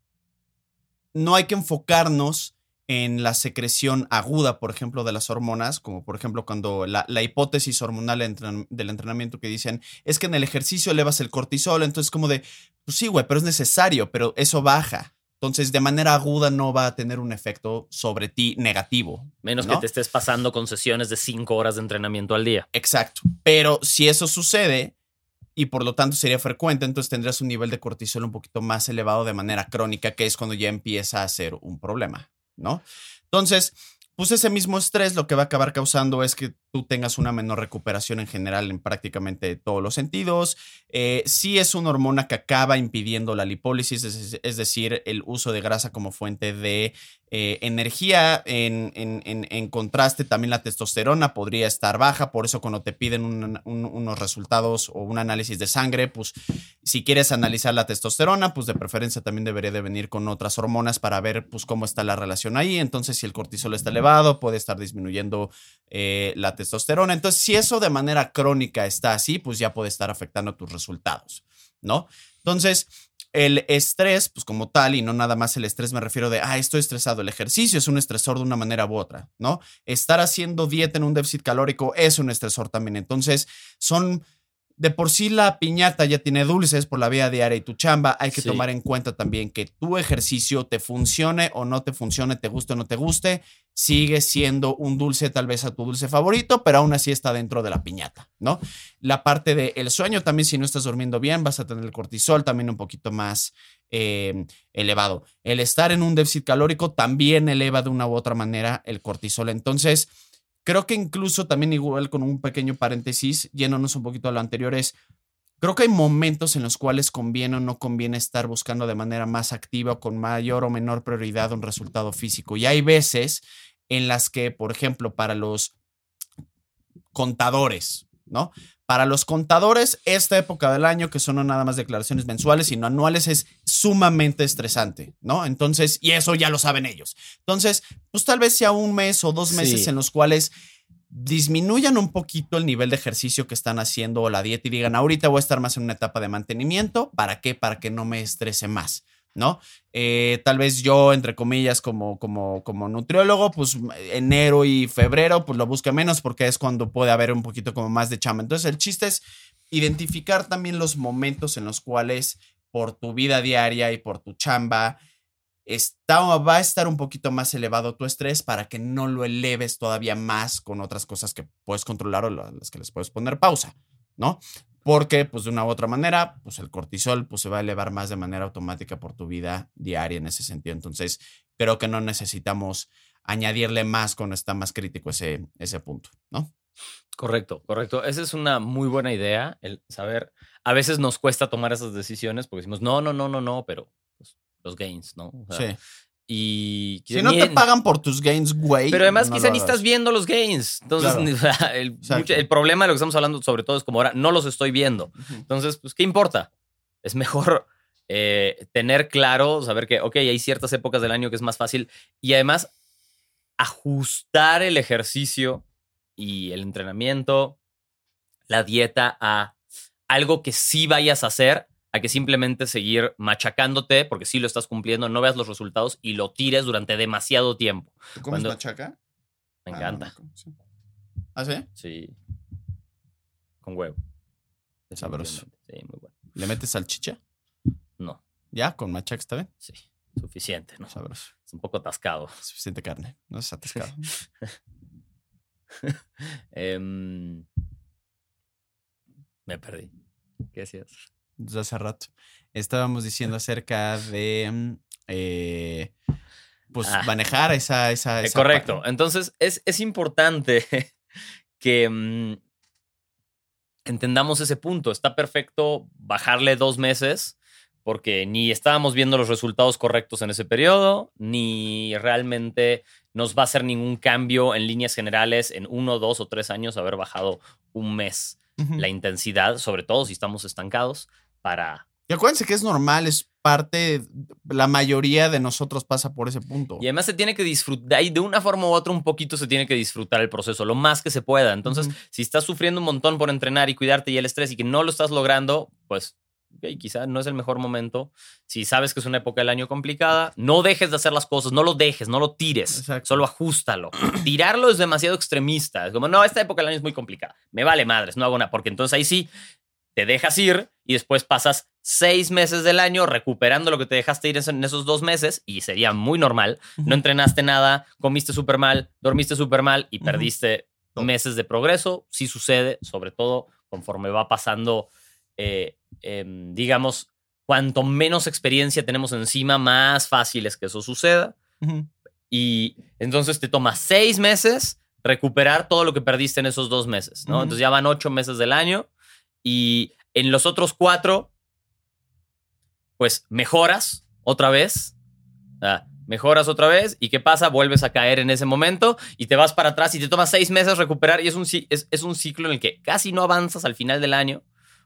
[SPEAKER 2] no hay que enfocarnos en la secreción aguda, por ejemplo, de las hormonas, como por ejemplo cuando la, la hipótesis hormonal del entrenamiento que dicen es que en el ejercicio elevas el cortisol, entonces como de, pues sí, güey, pero es necesario, pero eso baja. Entonces, de manera aguda no va a tener un efecto sobre ti negativo.
[SPEAKER 1] Menos
[SPEAKER 2] ¿no?
[SPEAKER 1] que te estés pasando con sesiones de cinco horas de entrenamiento al día.
[SPEAKER 2] Exacto. Pero si eso sucede y por lo tanto sería frecuente, entonces tendrás un nivel de cortisol un poquito más elevado de manera crónica, que es cuando ya empieza a ser un problema. ¿no? Entonces, pues ese mismo estrés lo que va a acabar causando es que tú tengas una menor recuperación en general en prácticamente todos los sentidos. Eh, sí es una hormona que acaba impidiendo la lipólisis, es, decir, el uso de grasa como fuente de eh, energía. En, en, en, contraste, también la testosterona podría estar baja, por eso cuando te piden un, un, unos resultados o un análisis de sangre, pues si quieres analizar la testosterona, pues de preferencia también debería de venir con otras hormonas para ver pues cómo está la relación ahí. Entonces, si el cortisol está elevado, puede estar disminuyendo eh, la testosterona. Entonces, si eso de manera crónica está así, pues ya puede estar afectando tus resultados, ¿no? Entonces, el estrés, pues como tal, y no nada más el estrés, me refiero de, ah, estoy estresado. El ejercicio es un estresor de una manera u otra, ¿no? Estar haciendo dieta en un déficit calórico es un estresor también. Entonces, son de por sí la piñata ya tiene dulces por la vida diaria y tu chamba, hay que sí. tomar en cuenta también que tu ejercicio te funcione o no te funcione, te guste o no te guste, sigue siendo un dulce tal vez a tu dulce favorito, pero aún así está dentro de la piñata, ¿no? La parte del el sueño también, si no estás durmiendo bien, vas a tener el cortisol también un poquito más eh, elevado. El estar en un déficit calórico también eleva de una u otra manera el cortisol. Entonces, Creo que incluso también igual con un pequeño paréntesis, yéndonos un poquito a lo anterior, es, creo que hay momentos en los cuales conviene o no conviene estar buscando de manera más activa o con mayor o menor prioridad un resultado físico. Y hay veces en las que, por ejemplo, para los contadores, ¿no? Para los contadores, esta época del año, que son no nada más declaraciones mensuales, sino anuales, es sumamente estresante, ¿no? Entonces, y eso ya lo saben ellos. Entonces, pues tal vez sea un mes o dos meses sí. en los cuales disminuyan un poquito el nivel de ejercicio que están haciendo o la dieta y digan, ahorita voy a estar más en una etapa de mantenimiento. ¿Para qué? Para que no me estrese más. ¿No? Eh, tal vez yo, entre comillas, como, como, como nutriólogo, pues enero y febrero, pues lo busque menos porque es cuando puede haber un poquito como más de chamba. Entonces, el chiste es identificar también los momentos en los cuales por tu vida diaria y por tu chamba está, va a estar un poquito más elevado tu estrés para que no lo eleves todavía más con otras cosas que puedes controlar o las que les puedes poner pausa, ¿no? Porque pues de una u otra manera, pues el cortisol pues se va a elevar más de manera automática por tu vida diaria en ese sentido. Entonces, creo que no necesitamos añadirle más cuando está más crítico ese, ese punto, ¿no?
[SPEAKER 1] Correcto, correcto. Esa es una muy buena idea, el saber, a veces nos cuesta tomar esas decisiones porque decimos, no, no, no, no, no, pero pues, los gains, ¿no?
[SPEAKER 2] O sea, sí.
[SPEAKER 1] Y
[SPEAKER 2] si no te pagan por tus gains, güey.
[SPEAKER 1] Pero además, no quizá ni estás viendo los gains. Entonces, claro. el, problema de lo que estamos hablando, sobre todo, es como ahora no los estoy viendo. Entonces, pues, ¿qué importa? Es mejor eh, tener claro, saber que, ok, hay ciertas épocas del año que es más fácil y además ajustar el ejercicio y el entrenamiento, la dieta a algo que sí vayas a hacer a que simplemente seguir machacándote, porque si sí lo estás cumpliendo, no veas los resultados y lo tires durante demasiado tiempo.
[SPEAKER 2] ¿Tú comes Cuando... machaca?
[SPEAKER 1] Me encanta.
[SPEAKER 2] Ah, no, sí. ¿Ah, sí?
[SPEAKER 1] Sí. Con huevo.
[SPEAKER 2] Sabroso.
[SPEAKER 1] Sí, muy bueno.
[SPEAKER 2] ¿Le metes salchicha?
[SPEAKER 1] No.
[SPEAKER 2] ¿Ya? ¿Con machaca está bien?
[SPEAKER 1] Sí. Suficiente, ¿no?
[SPEAKER 2] Sabroso.
[SPEAKER 1] Es un poco atascado.
[SPEAKER 2] Suficiente carne. No es atascado.
[SPEAKER 1] um, me perdí. ¿Qué hacías?
[SPEAKER 2] Desde hace rato. Estábamos diciendo acerca de eh, pues ah. manejar esa, esa, esa
[SPEAKER 1] Correcto. Parte. Entonces, es, es importante que um, entendamos ese punto. Está perfecto bajarle dos meses porque ni estábamos viendo los resultados correctos en ese periodo, ni realmente nos va a hacer ningún cambio en líneas generales en uno, dos o tres años haber bajado un mes uh -huh. la intensidad, sobre todo si estamos estancados, para...
[SPEAKER 2] Y acuérdense que es normal, es parte, la mayoría de nosotros pasa por ese punto.
[SPEAKER 1] Y además se tiene que disfrutar, y de una forma u otra un poquito se tiene que disfrutar el proceso, lo más que se pueda. Entonces, uh -huh. si estás sufriendo un montón por entrenar y cuidarte y el estrés y que no lo estás logrando, pues okay, quizá no es el mejor momento. Si sabes que es una época del año complicada, no dejes de hacer las cosas, no lo dejes, no lo tires, Exacto. solo ajustalo. Tirarlo es demasiado extremista. Es como, no, esta época del año es muy complicada. Me vale madres, no hago nada, porque entonces ahí sí te dejas ir y después pasas seis meses del año recuperando lo que te dejaste ir en esos dos meses y sería muy normal. No entrenaste nada, comiste súper mal, dormiste súper mal y perdiste uh -huh. meses de progreso. Sí sucede, sobre todo conforme va pasando eh, eh, digamos, cuanto menos experiencia tenemos encima, más fácil es que eso suceda. Uh -huh. Y entonces te toma seis meses recuperar todo lo que perdiste en esos dos meses, ¿no? Entonces ya van ocho meses del año y en los otros cuatro, pues mejoras otra vez. Ah, mejoras otra vez y ¿qué pasa? Vuelves a caer en ese momento y te vas para atrás y te toma seis meses recuperar y es un, es, es un ciclo en el que casi no avanzas al final del año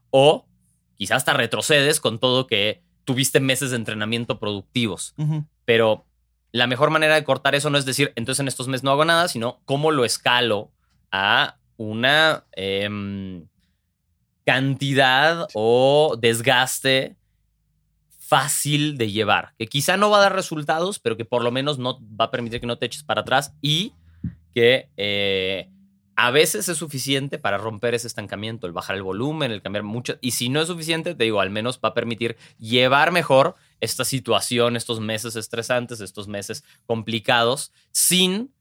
[SPEAKER 1] o quizás hasta retrocedes con todo que tuviste meses de entrenamiento productivos. Pero la mejor manera de cortar eso no es decir, entonces en estos meses no hago nada, sino cómo lo escalo a una em, cantidad o desgaste fácil de llevar, que quizá no va a dar resultados, pero que por lo menos no va a permitir que no te eches para atrás y que eh, a veces es suficiente para romper ese estancamiento, el bajar el volumen, el cambiar mucho. Y si no es suficiente, te digo, al menos va a permitir llevar mejor esta situación, estos meses estresantes, estos meses complicados, sin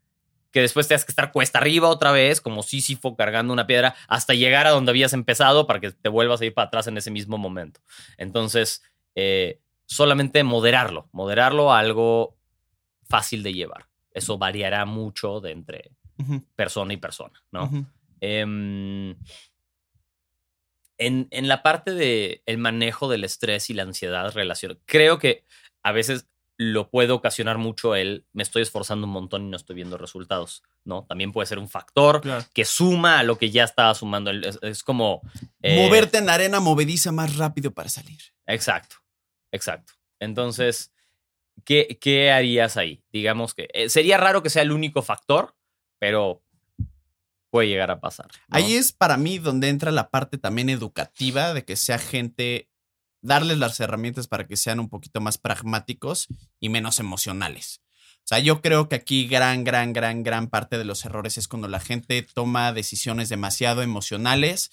[SPEAKER 1] que después tengas que estar cuesta arriba otra vez, como Sísifo cargando una piedra, hasta llegar a donde habías empezado para que te vuelvas a ir para atrás en ese mismo momento. Entonces, eh, solamente moderarlo, moderarlo a algo fácil de llevar. Eso variará mucho de entre persona y persona, ¿no? Em, en, en la parte del el manejo del estrés y la ansiedad relación, creo que a veces lo puede ocasionar mucho el me estoy esforzando un montón y no estoy viendo resultados, ¿no? También puede ser un factor
[SPEAKER 2] Claro.
[SPEAKER 1] que suma a lo que ya estaba sumando. El- Es, es como... eh,
[SPEAKER 2] Moverte en la arena movediza más rápido para salir.
[SPEAKER 1] Exacto, exacto. Entonces, ¿qué, qué harías ahí? Digamos que eh, sería raro que sea el único factor, pero puede llegar a pasar. ¿no?
[SPEAKER 2] Ahí es para mí donde entra la parte también educativa de que sea gente, darles las herramientas para que sean un poquito más pragmáticos y menos emocionales. O sea, yo creo que aquí gran, gran, gran, gran parte de los errores es cuando la gente toma decisiones demasiado emocionales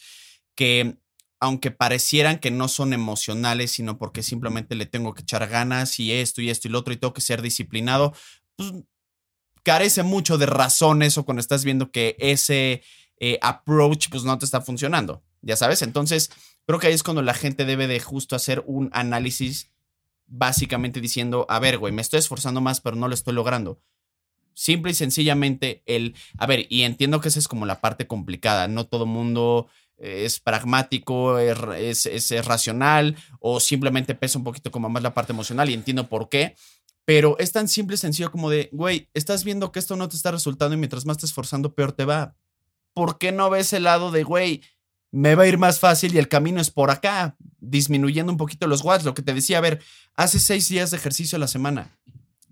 [SPEAKER 2] que aunque parecieran que no son emocionales, sino porque simplemente le tengo que echar ganas y esto y esto y lo otro y tengo que ser disciplinado, pues carece mucho de razones o cuando estás viendo que ese eh, approach pues no te está funcionando, ya sabes. Entonces, creo que ahí es cuando la gente debe de justo hacer un análisis básicamente diciendo, a ver, güey, me estoy esforzando más, pero no lo estoy logrando. Simple y sencillamente el, a ver, y entiendo que esa es como la parte complicada, no todo mundo es pragmático, es, es- es racional o simplemente pesa un poquito como más la parte emocional y entiendo por qué, pero es tan simple y sencillo como de, güey, estás viendo que esto no te está resultando y mientras más te esforzando, peor te va. ¿Por qué no ves el lado de, güey, me va a ir más fácil y el camino es por acá, disminuyendo un poquito los watts? Lo que te decía, a ver, hace seis días de ejercicio a la semana,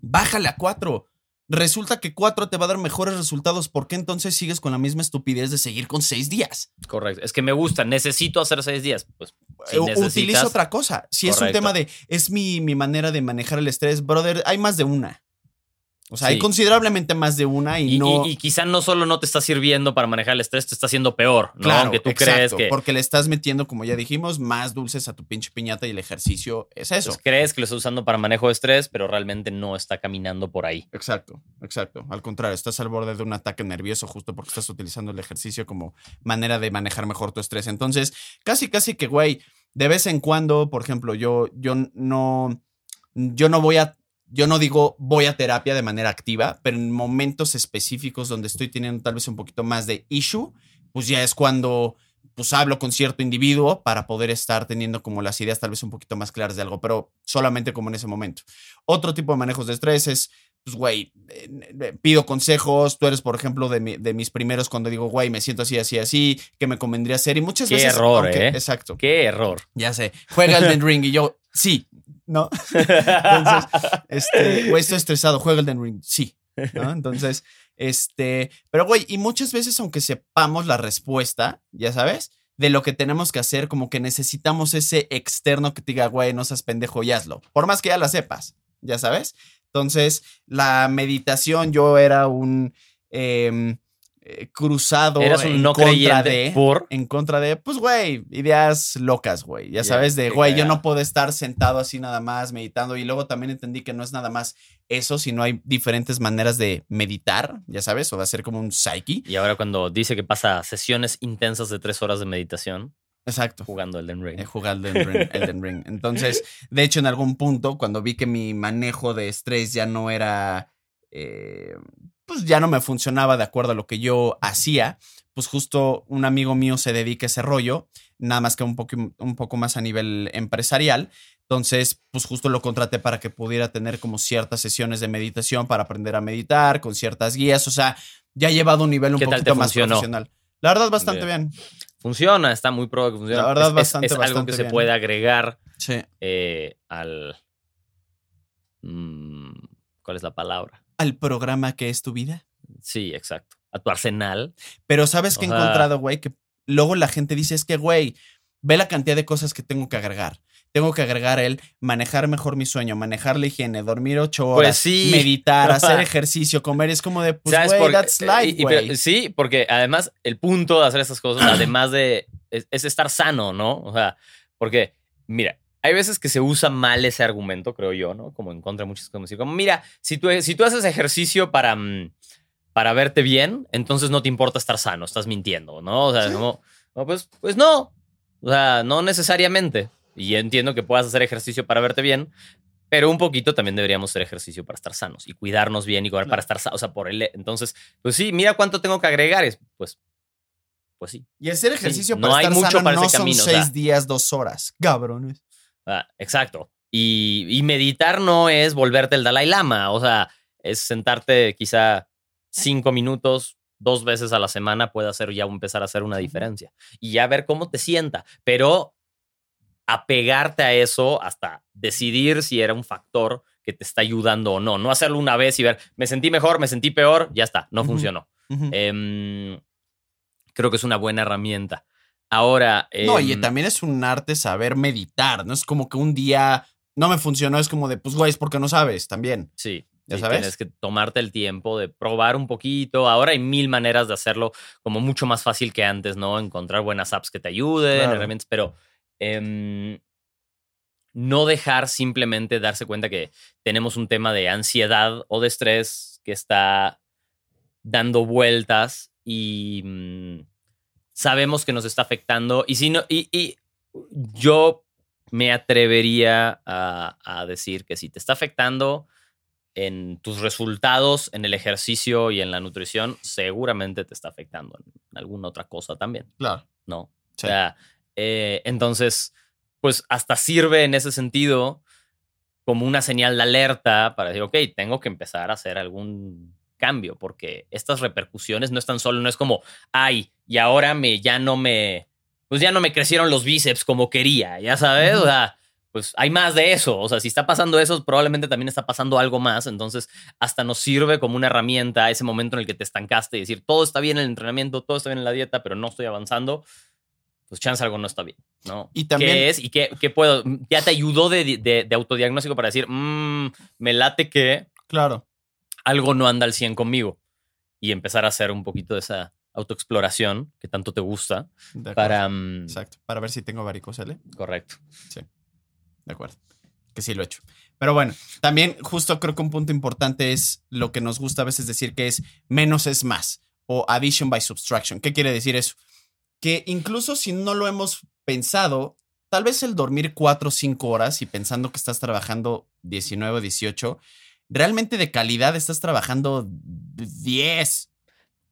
[SPEAKER 2] bájale a cuatro. Resulta que cuatro te va a dar mejores resultados. ¿Por qué entonces sigues con la misma estupidez de seguir con seis días?
[SPEAKER 1] Correcto. Es que me gusta, necesito hacer seis días. Pues si
[SPEAKER 2] Eh, Utiliza otra cosa. Si es un tema de, es mi, mi manera de manejar el estrés, brother, hay más de una. O sea, hay considerablemente más de una y,
[SPEAKER 1] Y,
[SPEAKER 2] no...
[SPEAKER 1] y- y quizá no solo no te está sirviendo para manejar el estrés, te está haciendo peor, ¿no?
[SPEAKER 2] Claro,
[SPEAKER 1] Aunque tú
[SPEAKER 2] exacto,
[SPEAKER 1] crees que
[SPEAKER 2] porque le estás metiendo, como ya dijimos, más dulces a tu pinche piñata y el ejercicio es eso.
[SPEAKER 1] pues, crees que lo estás usando para manejo de estrés, pero realmente no está caminando por ahí.
[SPEAKER 2] Exacto, exacto. Al contrario, estás al borde de un ataque nervioso justo porque estás utilizando el ejercicio como manera de manejar mejor tu estrés. Entonces, casi, casi que, güey, de vez en cuando, por ejemplo, yo, yo no, yo no voy a, yo no digo voy a terapia de manera activa, pero en momentos específicos donde estoy teniendo tal vez un poquito más de issue, pues ya es cuando pues hablo con cierto individuo para poder estar teniendo como las ideas tal vez un poquito más claras de algo, pero solamente como en ese momento. Otro tipo de manejos de estrés es, pues, güey, eh, eh, pido consejos, tú eres, por ejemplo, de, mi- de mis primeros cuando digo, güey, me siento así, así, así, que me convendría hacer y muchas
[SPEAKER 1] Qué
[SPEAKER 2] veces...
[SPEAKER 1] error,
[SPEAKER 2] aunque-
[SPEAKER 1] ¿eh?
[SPEAKER 2] Exacto,
[SPEAKER 1] Qué error.
[SPEAKER 2] ya sé, juega Elden Ring y yo, sí, ¿no? Entonces, este, güey, estoy estresado, juega Elden Ring, sí, ¿no? Entonces, este, pero güey, y muchas veces aunque sepamos la respuesta, ya sabes, de lo que tenemos que hacer, como que necesitamos ese externo que te diga, güey, no seas pendejo y hazlo, por más que ya la sepas, ya sabes. Entonces, la meditación, yo era un em, eh, cruzado
[SPEAKER 1] Eras un
[SPEAKER 2] en
[SPEAKER 1] no
[SPEAKER 2] contra de
[SPEAKER 1] por.
[SPEAKER 2] en contra de, pues, güey, ideas locas, güey. Ya sabes, de, güey, yo no puedo estar sentado así nada más meditando. Y luego también entendí que no es nada más eso, sino hay diferentes maneras de meditar, ya sabes, o de hacer como un psyche.
[SPEAKER 1] Y ahora cuando dice que pasa sesiones intensas de tres horas de meditación
[SPEAKER 2] Exacto.
[SPEAKER 1] jugando Elden Ring.
[SPEAKER 2] He jugado Elden Ring, Elden Ring. Entonces, de hecho, en algún punto, cuando vi que mi manejo de estrés ya no era eh, pues ya no me funcionaba de acuerdo a lo que yo hacía. Pues justo un amigo mío se dedica a ese rollo, nada más que un poco, un poco más a nivel empresarial. Entonces, pues justo lo contraté para que pudiera tener como ciertas sesiones de meditación para aprender a meditar, con ciertas guías. O sea, ya ha llevado un nivel un
[SPEAKER 1] ¿Qué tal
[SPEAKER 2] poquito
[SPEAKER 1] te
[SPEAKER 2] más profesional. La verdad, bastante
[SPEAKER 1] Bien.
[SPEAKER 2] bien.
[SPEAKER 1] Funciona, está muy pro que funciona.
[SPEAKER 2] La verdad,
[SPEAKER 1] Es- es,
[SPEAKER 2] bastante,
[SPEAKER 1] es algo
[SPEAKER 2] bastante
[SPEAKER 1] que se puede agregar
[SPEAKER 2] Sí.
[SPEAKER 1] eh, al. mm, ¿Cuál es la palabra?
[SPEAKER 2] Al programa que es tu vida.
[SPEAKER 1] Sí, exacto. A tu arsenal.
[SPEAKER 2] Pero ¿sabes qué he encontrado, güey? Que luego la gente dice, es que, güey, ve la cantidad de cosas que tengo que agregar. Tengo que agregar el manejar mejor mi sueño, manejar la higiene, dormir ocho horas,
[SPEAKER 1] Pues sí.
[SPEAKER 2] meditar, hacer ejercicio, comer. Es como de, pues,
[SPEAKER 1] ¿Sabes
[SPEAKER 2] güey, that's life,
[SPEAKER 1] y- pero- sí, porque además el punto de hacer estas cosas, además de. Es, es estar sano, ¿no? O sea, porque, mira, hay veces que se usa mal ese argumento, creo yo, ¿no? Como en contra de muchas cosas. Como decir, como, mira, si tú, si tú haces ejercicio para. mm, Para verte bien, entonces no te importa estar sano, estás mintiendo, ¿no? O sea, como, no, pues, pues no. O sea, no necesariamente. Y entiendo que puedas hacer ejercicio para verte bien, pero un poquito también deberíamos hacer ejercicio para estar sanos y cuidarnos bien y cuidar para estar sanos. O sea, por el. Entonces, pues sí, mira cuánto tengo que agregar. Es, pues, pues sí.
[SPEAKER 2] Y hacer ejercicio
[SPEAKER 1] no
[SPEAKER 2] para
[SPEAKER 1] hay
[SPEAKER 2] estar
[SPEAKER 1] mucho
[SPEAKER 2] sano
[SPEAKER 1] para
[SPEAKER 2] no
[SPEAKER 1] ese
[SPEAKER 2] son
[SPEAKER 1] camino, o
[SPEAKER 2] seis
[SPEAKER 1] sea.
[SPEAKER 2] días, dos horas. Cabrones.
[SPEAKER 1] Ah, exacto. Y, y meditar no es volverte el Dalai Lama. O sea, es sentarte quizá cinco minutos, dos veces a la semana, puede hacer ya empezar a hacer una diferencia. Y ya ver cómo te sienta. Pero apegarte a eso hasta decidir si era un factor que te está ayudando o no. No hacerlo una vez y ver, me sentí mejor, me sentí peor, ya está, no funcionó. Em, creo que es una buena herramienta. Ahora.
[SPEAKER 2] no, y
[SPEAKER 1] em,
[SPEAKER 2] también es un arte saber meditar, ¿no? Es como que un día no me funcionó, es como de, pues, güey, es porque no sabes también.
[SPEAKER 1] Sí.
[SPEAKER 2] ¿Ya
[SPEAKER 1] sí,
[SPEAKER 2] sabes?
[SPEAKER 1] Tienes que tomarte el tiempo de probar un poquito. Ahora hay mil maneras de hacerlo como mucho más fácil que antes, ¿no? Encontrar buenas apps que te ayuden,
[SPEAKER 2] Claro.
[SPEAKER 1] herramientas, pero em, no dejar simplemente darse cuenta que tenemos un tema de ansiedad o de estrés que está dando vueltas y mm, sabemos que nos está afectando. Y si no, y, y yo me atrevería a, a decir que si te está afectando en tus resultados, en el ejercicio y en la nutrición, seguramente te está afectando en alguna otra cosa también,
[SPEAKER 2] Claro.
[SPEAKER 1] ¿no?
[SPEAKER 2] Sí.
[SPEAKER 1] O sea, eh, entonces, pues hasta sirve en ese sentido como una señal de alerta para decir, ok, tengo que empezar a hacer algún cambio, porque estas repercusiones no están solo, no es como, ay, y ahora me, ya no me, pues ya no me crecieron los bíceps como quería, ya sabes, o sea, pues hay más de eso, o sea, si está pasando eso, probablemente también está pasando algo más, entonces hasta nos sirve como una herramienta ese momento en el que te estancaste y decir, todo está bien en el entrenamiento, todo está bien en la dieta, pero no estoy avanzando, pues chance algo no está bien, ¿no?
[SPEAKER 2] Y también-
[SPEAKER 1] ¿Qué es? ¿Y qué, qué puedo? Ya te ayudó de, de- de autodiagnóstico para decir, "Mm, me late que
[SPEAKER 2] Claro.
[SPEAKER 1] Algo no anda al 100 conmigo y empezar a hacer un poquito de esa autoexploración que tanto te gusta para... mm,
[SPEAKER 2] Exacto. Para ver si tengo varicocele.
[SPEAKER 1] correcto.
[SPEAKER 2] De acuerdo. Que sí lo he hecho. Pero bueno, también justo creo que un punto importante es lo que nos gusta a veces decir que es menos es más o addition by subtraction. ¿Qué quiere decir eso? Que incluso si no lo hemos pensado, tal vez el dormir 4 o 5 horas y pensando que estás trabajando 19 o 18, realmente de calidad estás trabajando 10,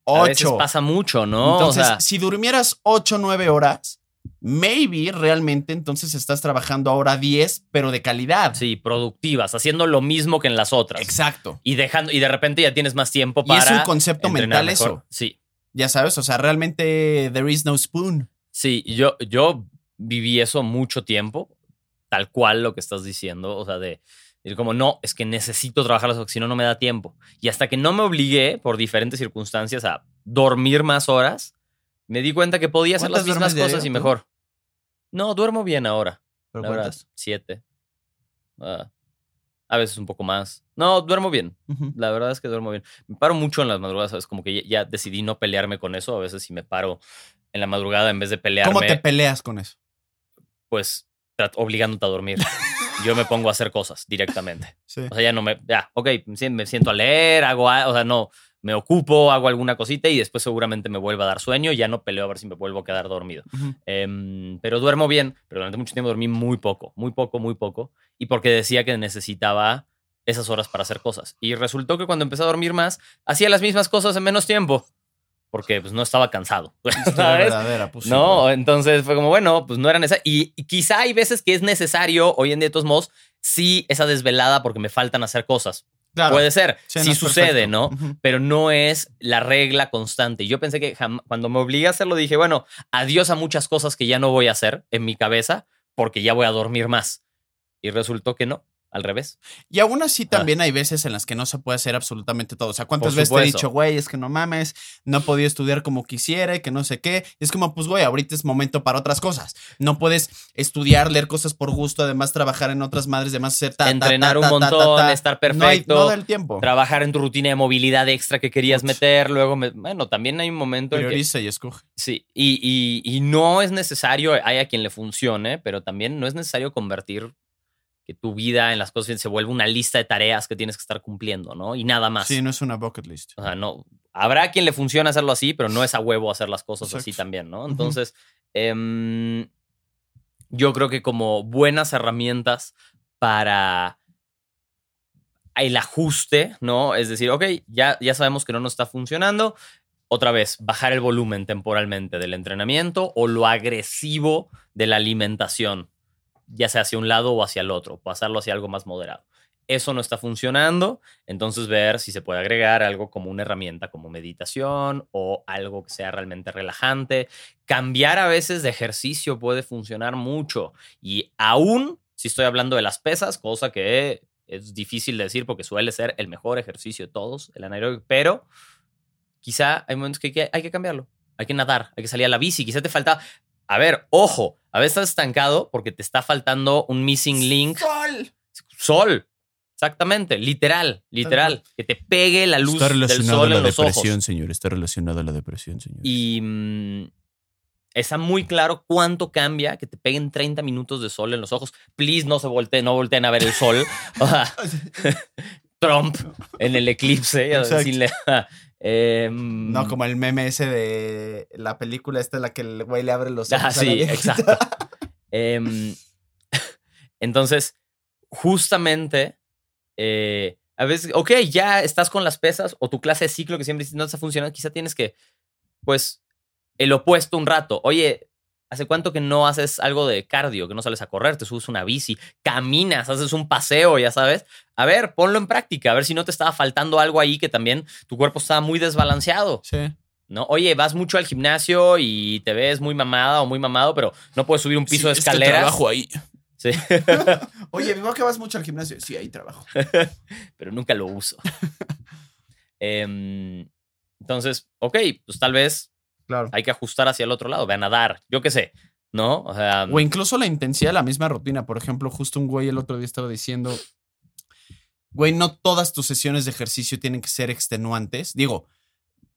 [SPEAKER 1] A veces
[SPEAKER 2] 8.
[SPEAKER 1] pasa mucho, ¿no?
[SPEAKER 2] Entonces,
[SPEAKER 1] o sea,
[SPEAKER 2] si durmieras 8 o 9 horas, maybe realmente entonces estás trabajando ahora 10, pero de calidad.
[SPEAKER 1] sí, productivas, haciendo lo mismo que en las otras.
[SPEAKER 2] Exacto.
[SPEAKER 1] Y dejando, y de repente ya tienes más tiempo
[SPEAKER 2] Y
[SPEAKER 1] para.
[SPEAKER 2] es un concepto mental
[SPEAKER 1] mejor.
[SPEAKER 2] eso.
[SPEAKER 1] Sí.
[SPEAKER 2] Ya sabes, o sea, realmente there is no spoon.
[SPEAKER 1] Sí, yo, yo viví eso mucho tiempo, tal cual lo que estás diciendo, o sea, de decir como, no, es que necesito trabajar eso, porque si no, no me da tiempo. Y hasta que no me obligué, por diferentes circunstancias, a dormir más horas, me di cuenta que podía hacer las
[SPEAKER 2] ¿Cuántas
[SPEAKER 1] mismas cosas y
[SPEAKER 2] tú?
[SPEAKER 1] mejor. No, duermo bien ahora,
[SPEAKER 2] ¿Pero
[SPEAKER 1] la verdad,
[SPEAKER 2] cuántas?
[SPEAKER 1] siete. Ah, a veces un poco más. No, duermo bien. La verdad es que duermo bien. Me paro mucho en las madrugadas, ¿sabes? Como que ya, decidí no pelearme con eso. A veces si me paro en la madrugada en vez de pelearme,
[SPEAKER 2] ¿Cómo te peleas con eso?
[SPEAKER 1] pues obligándote a dormir. Yo me pongo a hacer cosas directamente.
[SPEAKER 2] Sí.
[SPEAKER 1] O sea, ya no me, ya, ok, me siento a leer, hago, o sea, no, me ocupo, hago alguna cosita y después seguramente me vuelva a dar sueño. Ya no peleo a ver si me vuelvo a quedar dormido. Em, pero duermo bien, pero durante mucho tiempo dormí muy poco, muy poco, muy poco. Y porque decía que necesitaba esas horas para hacer cosas. Y resultó que cuando empecé a dormir más, hacía las mismas cosas en menos tiempo. Porque pues no estaba cansado.
[SPEAKER 2] Pues,
[SPEAKER 1] No, entonces fue como, bueno, pues no era necesario. Y, y quizá hay veces que es necesario, hoy en día de todos modos, sí esa desvelada porque me faltan hacer cosas.
[SPEAKER 2] Claro.
[SPEAKER 1] Puede ser,
[SPEAKER 2] Sí,
[SPEAKER 1] sí,
[SPEAKER 2] no es
[SPEAKER 1] sucede,
[SPEAKER 2] perfecto.
[SPEAKER 1] ¿no? Pero no es la regla constante. Yo pensé que cuando me obligué a hacerlo dije, bueno, adiós a muchas cosas que ya no voy a hacer en mi cabeza porque ya voy a dormir más. Y resultó que no, al revés.
[SPEAKER 2] Y aún así también hay veces en las que no se puede hacer absolutamente todo. O sea, ¿cuántas veces te he dicho, güey, es que no mames, no he podido estudiar como quisiera y que no sé qué? Y es como, pues, güey, ahorita es momento para otras cosas. No puedes estudiar, leer cosas por gusto, además trabajar en otras madres, además hacer ta,
[SPEAKER 1] Entrenar
[SPEAKER 2] ta,
[SPEAKER 1] un
[SPEAKER 2] ta,
[SPEAKER 1] montón,
[SPEAKER 2] ta, ta.
[SPEAKER 1] estar
[SPEAKER 2] No hay-
[SPEAKER 1] perfecto.
[SPEAKER 2] No, del tiempo.
[SPEAKER 1] Trabajar en tu rutina de movilidad extra que querías meter, luego, me- bueno, también hay un momento en que
[SPEAKER 2] Prioriza y escoge.
[SPEAKER 1] Sí, y, y- y no es necesario, hay a quien le funcione, pero también no es necesario convertir que tu vida en las cosas se vuelva una lista de tareas que tienes que estar cumpliendo, ¿no? Y nada más.
[SPEAKER 2] Sí, no es una bucket list.
[SPEAKER 1] O sea, no. Habrá quien le funcione hacerlo así, pero no es a huevo hacer las cosas así también, ¿no? Entonces, em, yo creo que como buenas herramientas para el ajuste, ¿no? Es decir, ok, ya, ya sabemos que no nos está funcionando. Otra vez, bajar el volumen temporalmente del entrenamiento o lo agresivo de la alimentación, ya sea hacia un lado o hacia el otro, pasarlo hacia algo más moderado. Eso no está funcionando, entonces ver si se puede agregar algo como una herramienta como meditación o algo que sea realmente relajante. Cambiar a veces de ejercicio puede funcionar mucho y aún si estoy hablando de las pesas, cosa que es difícil de decir porque suele ser el mejor ejercicio de todos, el anaeróbico, pero quizá hay momentos que hay que, cambiarlo. Hay que nadar, hay que salir a la bici, quizá te falta... A ver, ojo, a veces estás estancado porque te está faltando un missing link.
[SPEAKER 2] ¡Sol!
[SPEAKER 1] Sol. Exactamente, literal, literal. Que te pegue la luz
[SPEAKER 2] Está
[SPEAKER 1] del
[SPEAKER 2] relacionado
[SPEAKER 1] sol
[SPEAKER 2] a la
[SPEAKER 1] en los
[SPEAKER 2] depresión,
[SPEAKER 1] ojos.
[SPEAKER 2] señor. Está relacionado a la depresión, señor.
[SPEAKER 1] Y mm, está muy claro cuánto cambia que te peguen 30 minutos de sol en los ojos. Please, no se volteen, no volteen a ver el sol. Trump en el eclipse. sin Em,
[SPEAKER 2] No, como el meme ese de la película esta la que el güey le abre los ojos.
[SPEAKER 1] Ah,
[SPEAKER 2] a la
[SPEAKER 1] sí, exacto. Em, entonces, justamente, eh, a veces, ok, ya estás con las pesas o tu clase de ciclo que siempre no está funcionando, quizá tienes que, pues, el opuesto un rato. Oye, ¿hace cuánto que no haces algo de cardio, que no sales a correr, te subes una bici, caminas, haces un paseo, ya sabes? A ver, ponlo en práctica, a ver si no te estaba faltando algo ahí que también tu cuerpo estaba muy desbalanceado.
[SPEAKER 2] Sí.
[SPEAKER 1] ¿no? Oye, vas mucho al gimnasio y te ves muy mamada o muy mamado, pero no puedes subir un piso de
[SPEAKER 2] Sí,
[SPEAKER 1] escaleras.
[SPEAKER 2] trabajo ahí.
[SPEAKER 1] Sí,
[SPEAKER 2] Oye, veo que vas mucho al gimnasio. Sí, ahí trabajo.
[SPEAKER 1] pero nunca lo uso. Em, entonces, ok, pues tal vez
[SPEAKER 2] Claro.
[SPEAKER 1] hay que ajustar hacia el otro lado, ve a nadar, yo qué sé, ¿no? O sea,
[SPEAKER 2] O incluso la intensidad de la misma rutina. Por ejemplo, justo un güey el otro día estaba diciendo, güey, no todas tus sesiones de ejercicio tienen que ser extenuantes. Digo,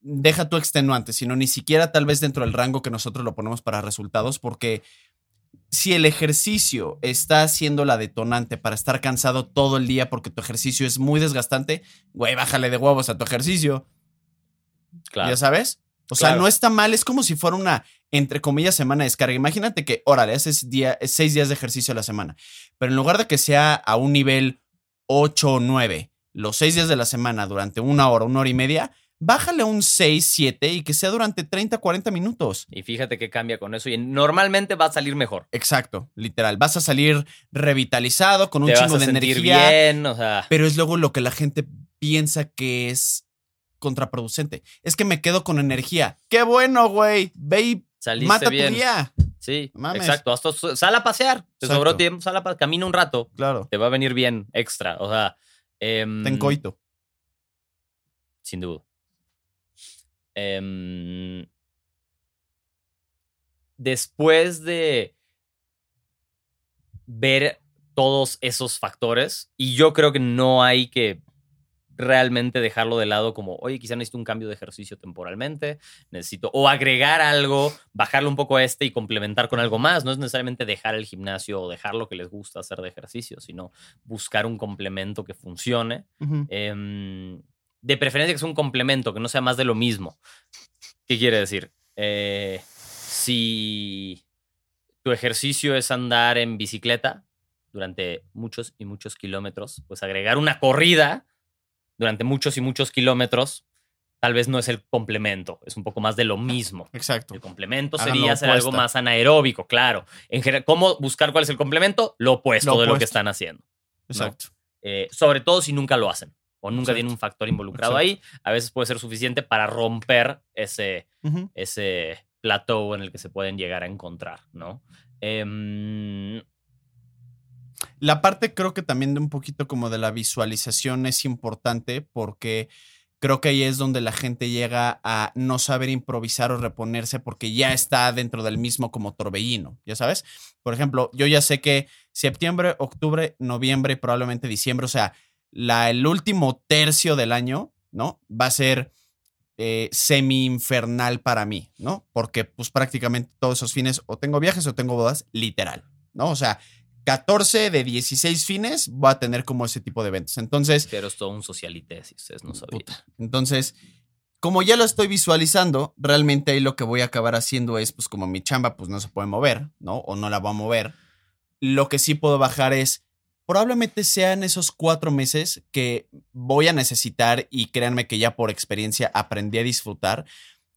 [SPEAKER 2] deja tu extenuante, sino ni siquiera tal vez dentro del rango que nosotros lo ponemos para resultados, porque si el ejercicio está siendo la detonante para estar cansado todo el día porque tu ejercicio es muy desgastante, güey, bájale de huevos a tu ejercicio.
[SPEAKER 1] claro.
[SPEAKER 2] ¿Ya sabes? O sea, no está mal, es como si fuera una, entre comillas, semana de descarga. Imagínate que, órale, haces día, seis días de ejercicio a la semana, pero en lugar de que sea a un nivel 8 o 9, los seis días de la semana durante una hora, una hora y media, bájale a un 6, 7 y que sea durante 30, 40 minutos.
[SPEAKER 1] Y fíjate que cambia con eso y normalmente va a salir mejor.
[SPEAKER 2] Exacto, literal. Vas a salir revitalizado, con un
[SPEAKER 1] Te vas
[SPEAKER 2] chingo
[SPEAKER 1] a
[SPEAKER 2] de
[SPEAKER 1] sentir
[SPEAKER 2] energía.
[SPEAKER 1] bien, o sea,
[SPEAKER 2] Pero es luego lo que la gente piensa que es contraproducente. Es que me quedo con energía. ¡Qué bueno, güey! Ve y
[SPEAKER 1] saliste
[SPEAKER 2] mata
[SPEAKER 1] bien.
[SPEAKER 2] tu día.
[SPEAKER 1] Sí,
[SPEAKER 2] Mames.
[SPEAKER 1] exacto. Hasta sal a pasear. Te
[SPEAKER 2] Exacto.
[SPEAKER 1] sobró tiempo, sal a camina un rato.
[SPEAKER 2] Claro.
[SPEAKER 1] Te va a venir bien extra. O sea, em,
[SPEAKER 2] Ten coito.
[SPEAKER 1] Sin duda. Em, después de ver todos esos factores, y yo creo que no hay que realmente dejarlo de lado como, oye, quizá necesito un cambio de ejercicio temporalmente, necesito, o agregar algo, bajarle un poco a este y complementar con algo más. No es necesariamente dejar el gimnasio o dejar lo que les gusta hacer de ejercicio, sino buscar un complemento que funcione. Em, de preferencia que sea un complemento, que no sea más de lo mismo. ¿Qué quiere decir? Eh, si tu ejercicio es andar en bicicleta, durante muchos y muchos kilómetros, pues agregar una corrida durante muchos y muchos kilómetros tal vez no es el complemento, es un poco más de lo mismo.
[SPEAKER 3] Exacto.
[SPEAKER 1] El complemento
[SPEAKER 3] Hagan
[SPEAKER 1] sería hacer algo más anaeróbico, claro. En general, ¿cómo buscar cuál es el complemento? Lo opuesto
[SPEAKER 3] Lo
[SPEAKER 1] de lo que están haciendo.
[SPEAKER 3] Exacto.
[SPEAKER 1] Eh, sobre todo si nunca lo hacen o nunca
[SPEAKER 3] Exacto.
[SPEAKER 1] tiene un factor involucrado
[SPEAKER 3] Exacto.
[SPEAKER 1] ahí, a veces puede ser suficiente para romper ese, ese plateau en el que se pueden llegar a encontrar, ¿no? Em,
[SPEAKER 2] La parte creo que también de un poquito como de la visualización es importante porque creo que ahí es donde la gente llega a no saber improvisar o reponerse porque ya está dentro del mismo como torbellino, ya sabes. Por ejemplo, yo ya sé que septiembre, octubre, noviembre y probablemente diciembre, o sea, la, el último tercio del año, ¿no? Va a ser eh, semi-infernal para mí, ¿no? Porque pues prácticamente todos esos fines o tengo viajes o tengo bodas, literal, ¿no? O sea, 14 de 16 fines voy a tener como ese tipo de eventos. Entonces,
[SPEAKER 1] pero es todo un socialité, si ustedes no sabían.
[SPEAKER 2] Puta. Entonces, como ya lo estoy visualizando, realmente ahí lo que voy a acabar haciendo es, pues como mi chamba, pues no se puede mover, ¿no? O no la va a mover. Lo que sí puedo bajar es, probablemente sean esos cuatro meses que voy a necesitar y créanme que ya por experiencia aprendí a disfrutar.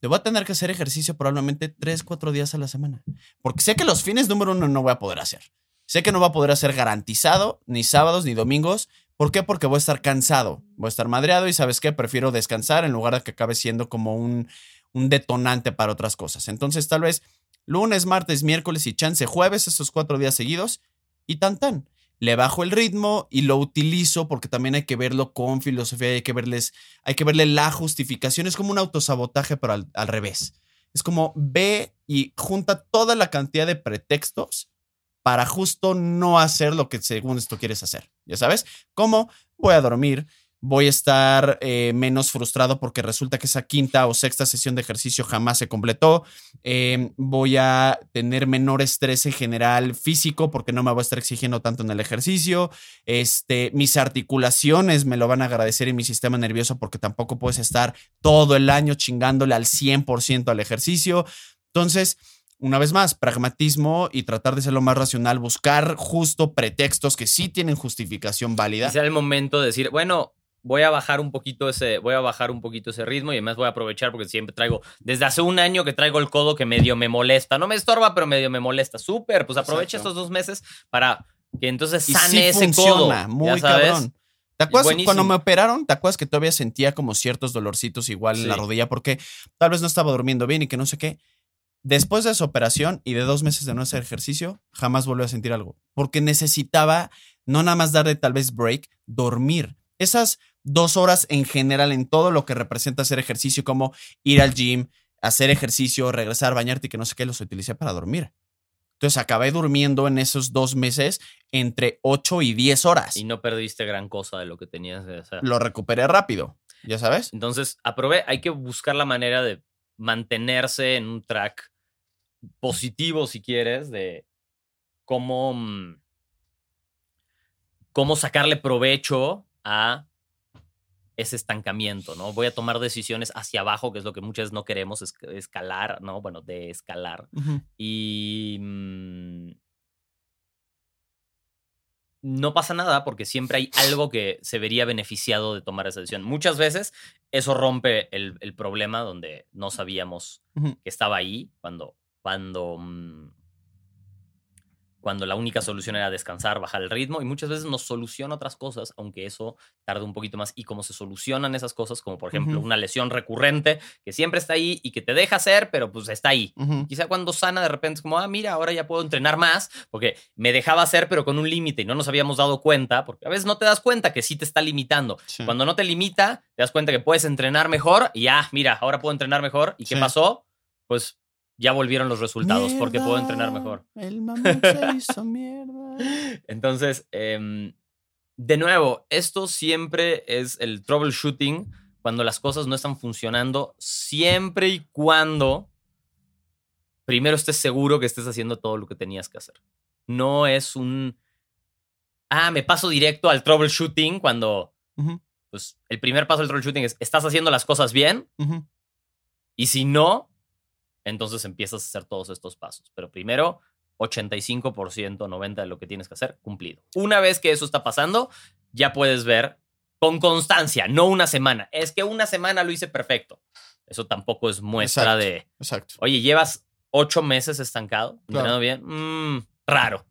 [SPEAKER 2] Te voy a tener que hacer ejercicio probablemente tres, cuatro días a la semana. Porque sé que los fines número uno no voy a poder hacer. Sé que no va a poder hacer garantizado ni sábados ni domingos, ¿Por qué? Porque voy a estar cansado, voy a estar madreado y sabes qué, prefiero descansar en lugar de que acabe siendo como un, un detonante para otras cosas. Entonces tal vez lunes, martes, miércoles y chance jueves, esos cuatro días seguidos y tan tan. Le bajo el ritmo y lo utilizo porque también hay que verlo con filosofía, hay que verles, hay que verle la justificación. Es como un autosabotaje, pero al, al revés. Es como ve y junta toda la cantidad de pretextos para justo no hacer lo que según esto quieres hacer. Ya sabes, ¿cómo? Voy a dormir, voy a estar eh, menos frustrado porque resulta que esa quinta o sexta sesión de ejercicio jamás se completó. Eh, voy a tener menor estrés en general físico porque no me voy a estar exigiendo tanto en el ejercicio. Este, mis articulaciones me lo van a agradecer y mi sistema nervioso porque tampoco puedes estar todo el año chingándole al 100% al ejercicio. Entonces, una vez más, pragmatismo y tratar de ser lo más racional, buscar justo pretextos que sí tienen justificación válida.
[SPEAKER 1] Quizá el momento de decir, bueno, voy a bajar un poquito ese, voy a bajar un poquito ese ritmo y además voy a aprovechar porque siempre traigo, desde hace un año que traigo el codo que medio me molesta. No me estorba, pero medio me molesta. Súper, pues aprovecha
[SPEAKER 2] Exacto.
[SPEAKER 1] estos dos meses para que entonces sane
[SPEAKER 2] sí
[SPEAKER 1] ese
[SPEAKER 2] funciona,
[SPEAKER 1] codo.
[SPEAKER 2] muy cabrón. ¿Te acuerdas
[SPEAKER 1] Buenísimo.
[SPEAKER 2] cuando me operaron? ¿Te acuerdas que todavía sentía como ciertos dolorcitos igual en la
[SPEAKER 1] Sí.
[SPEAKER 2] rodilla porque tal vez no estaba durmiendo bien y que no sé qué? Después de esa operación y de dos meses de no hacer ejercicio, jamás volví a sentir algo. Porque necesitaba no nada más darle tal vez break, dormir. Esas dos horas en general en todo lo que representa hacer ejercicio, como ir al gym, hacer ejercicio, regresar, bañarte y que no sé qué, los utilicé para dormir. Entonces acabé durmiendo en esos dos meses entre 8 y 10 horas.
[SPEAKER 1] Y no perdiste gran cosa de lo que tenías que hacer.
[SPEAKER 2] Lo recuperé rápido, ya sabes.
[SPEAKER 1] Entonces, aprove hay que buscar la manera de mantenerse en un track positivo, si quieres, de cómo, mm, cómo sacarle provecho a ese estancamiento, ¿no? Voy a tomar decisiones hacia abajo, que es lo que muchas veces no queremos, es- escalar, ¿no? Bueno, de escalar. Y mm, no pasa nada porque siempre hay algo que se vería beneficiado de tomar esa decisión. Muchas veces eso rompe el, el problema donde no sabíamos que estaba ahí cuando, cuando, mm, cuando la única solución era descansar, bajar el ritmo y muchas veces nos soluciona otras cosas, aunque eso tarde un poquito más. Y cómo se solucionan esas cosas, como por ejemplo una lesión recurrente que siempre está ahí y que te deja hacer, pero pues está ahí. Quizá cuando sana de repente es como, ah, mira, ahora ya puedo entrenar más, porque me dejaba hacer, pero con un límite y no nos habíamos dado cuenta, porque a veces no te das cuenta que sí te está limitando.
[SPEAKER 2] Sí.
[SPEAKER 1] Cuando no te limita, te das cuenta que puedes entrenar mejor y ya, mira, ahora puedo entrenar mejor. ¿Y qué pasó? Pues ya volvieron los resultados, porque puedo entrenar mejor.
[SPEAKER 2] El se hizo mierda.
[SPEAKER 1] Entonces, em, de nuevo, esto siempre es el troubleshooting cuando las cosas no están funcionando, siempre y cuando primero estés seguro que estés haciendo todo lo que tenías que hacer. No es un, ah, me paso directo al troubleshooting cuando, pues, el primer paso del troubleshooting es, ¿estás haciendo las cosas bien? Y si no, entonces empiezas a hacer todos estos pasos. Pero primero, 85%, 90% de lo que tienes que hacer cumplido. Una vez que eso está pasando, ya puedes ver con constancia, no una semana. Es que una semana lo hice perfecto. Eso tampoco es muestra
[SPEAKER 3] Exacto.
[SPEAKER 1] de,
[SPEAKER 3] Exacto.
[SPEAKER 1] oye, llevas ocho meses estancado, entrenando bien, Mm, raro.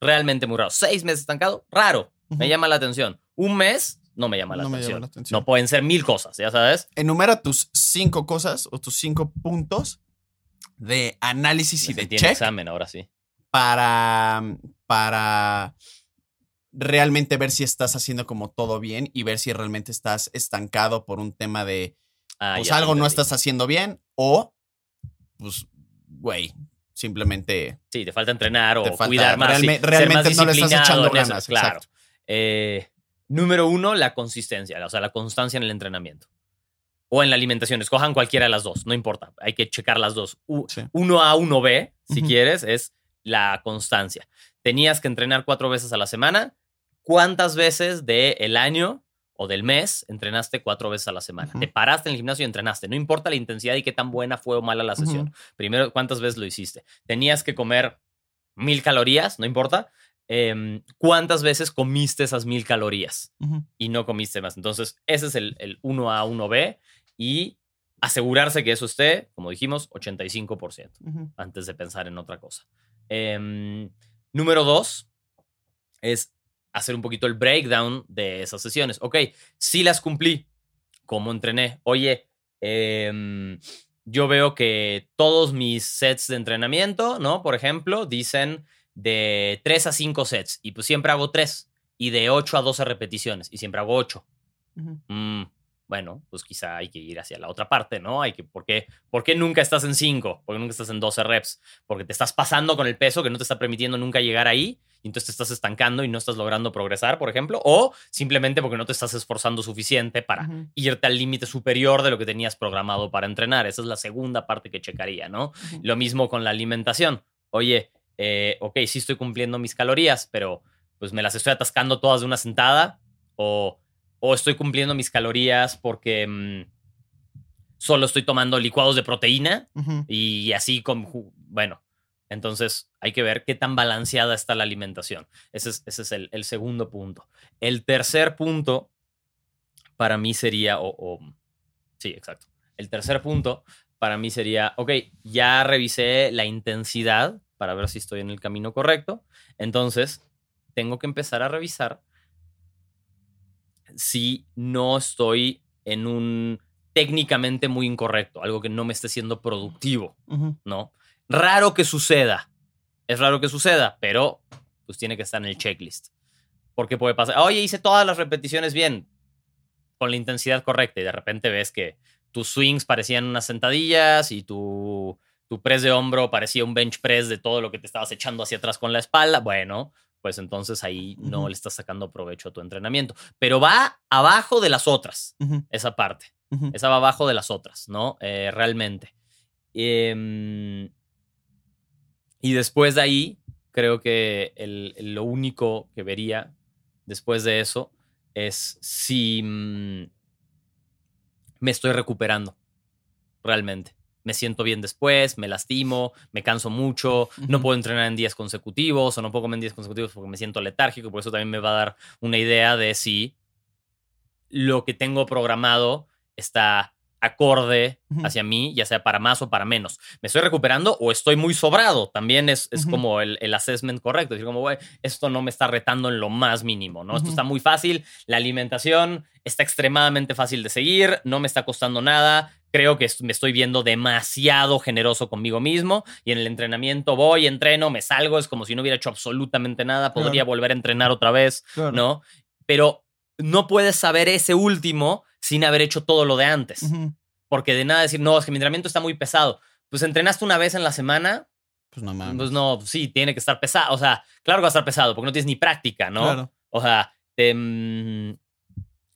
[SPEAKER 1] Realmente muy raro. Seis meses estancado, raro. Me
[SPEAKER 2] Ujú.
[SPEAKER 1] llama la atención. Un mes, no me llama la,
[SPEAKER 3] No me llama la atención.
[SPEAKER 1] No pueden ser mil cosas, ya sabes.
[SPEAKER 2] Enumera tus cinco cosas o tus cinco puntos de análisis y
[SPEAKER 1] Me
[SPEAKER 2] de check
[SPEAKER 1] examen ahora sí.
[SPEAKER 2] para, para realmente ver si estás haciendo como todo bien y ver si realmente estás estancado por un tema de
[SPEAKER 1] Ah,
[SPEAKER 2] pues algo no estás haciendo bien o pues güey, simplemente
[SPEAKER 1] Sí, te falta entrenar o
[SPEAKER 2] falta-
[SPEAKER 1] cuidar más.
[SPEAKER 2] realme-
[SPEAKER 1] sí, ser
[SPEAKER 2] realmente
[SPEAKER 1] más
[SPEAKER 2] no le estás echando
[SPEAKER 1] eso,
[SPEAKER 2] ganas,
[SPEAKER 1] Claro. Eh, número uno, la consistencia, o sea, la constancia en el entrenamiento. O en la alimentación. Escojan cualquiera de las dos, no importa. Hay que checar las dos. U-
[SPEAKER 2] Sí.
[SPEAKER 1] Uno A, uno B, si quieres, es la constancia. Tenías que entrenar cuatro veces a la semana. ¿Cuántas veces del año o del mes entrenaste cuatro veces a la semana?
[SPEAKER 2] Ujú.
[SPEAKER 1] Te paraste en el gimnasio y entrenaste. No importa la intensidad y qué tan buena fue o mala la sesión. Primero, ¿cuántas veces lo hiciste? Tenías que comer mil calorías, no importa. Em, ¿Cuántas veces comiste esas mil calorías y no comiste más? Entonces, ese es el, el 1A, 1B y asegurarse que eso esté, como dijimos, 85%
[SPEAKER 2] Ujú.
[SPEAKER 1] antes de pensar en otra cosa. Em, número dos es hacer un poquito el breakdown de esas sesiones. Ok, sí las cumplí. ¿Cómo entrené? Oye, em, yo veo que todos mis sets de entrenamiento, ¿no? Por ejemplo, dicen de 3 a 5 sets y pues siempre hago 3 y de 8 a 12 repeticiones y siempre hago 8
[SPEAKER 2] Ujú.
[SPEAKER 1] mm, bueno, pues quizá hay que ir hacia la otra parte, ¿no? Hay que, ¿por qué, por qué nunca estás en 5? ¿Por qué nunca estás en 12 reps? Porque te estás pasando con el peso que no te está permitiendo nunca llegar ahí y entonces te estás estancando y no estás logrando progresar, por ejemplo, o simplemente porque no te estás esforzando suficiente para irte al límite superior de lo que tenías programado para entrenar. Esa es la segunda parte que checaría, ¿no? Lo mismo con la alimentación. Oye, eh, ok, sí estoy cumpliendo mis calorías, pero pues me las estoy atascando todas de una sentada o, o estoy cumpliendo mis calorías porque mm, solo estoy tomando licuados de proteína y así con, bueno, entonces hay que ver qué tan balanceada está la alimentación. Ese es, ese es el, el segundo punto. El tercer punto para mí sería, o, o- sí, exacto. El tercer punto para mí sería, ok, ya revisé la intensidad para ver si estoy en el camino correcto. Entonces, tengo que empezar a revisar si no estoy en un técnicamente muy incorrecto, algo que no me esté siendo productivo. ¿no? Raro que suceda. Es raro que suceda, pero pues tiene que estar en el checklist. Porque puede pasar, oye, hice todas las repeticiones bien, con la intensidad correcta, y de repente ves que tus swings parecían unas sentadillas y tu, tu press de hombro parecía un bench press de todo lo que te estabas echando hacia atrás con la espalda. Bueno, pues entonces ahí no le estás sacando provecho a tu entrenamiento. Pero va abajo de las otras, esa parte. Esa va abajo de las otras, ¿no? Eh, realmente. Em, y después de ahí, creo que el- el- lo único que vería después de eso es si mm, me estoy recuperando realmente. Me siento bien después, me lastimo, me canso mucho, no puedo entrenar en días consecutivos o no puedo comer en días consecutivos porque me siento letárgico, por eso también me va a dar una idea de si lo que tengo programado está acorde hacia mí, ya sea para más o para menos. ¿Me estoy recuperando o estoy muy sobrado? También es, es como el, el assessment correcto. Decir como, güey, esto no me está retando en lo más mínimo, ¿no? Esto está muy fácil. La alimentación está extremadamente fácil de seguir, no me está costando nada. Creo que me estoy viendo demasiado generoso conmigo mismo y en el entrenamiento voy, entreno, me salgo, es como si no hubiera hecho absolutamente nada, podría
[SPEAKER 2] Claro.
[SPEAKER 1] volver a entrenar otra vez,
[SPEAKER 2] Claro.
[SPEAKER 1] ¿no? Pero no puedes saber ese último sin haber hecho todo lo de antes. Porque de nada decir, no, es que mi entrenamiento está muy pesado. Pues entrenaste una vez en la semana,
[SPEAKER 2] Pues no mames.
[SPEAKER 1] pues no, sí, tiene que estar pesado. O sea, claro que va a estar pesado porque no tienes ni práctica, ¿no?
[SPEAKER 2] Claro.
[SPEAKER 1] O sea, te, mm,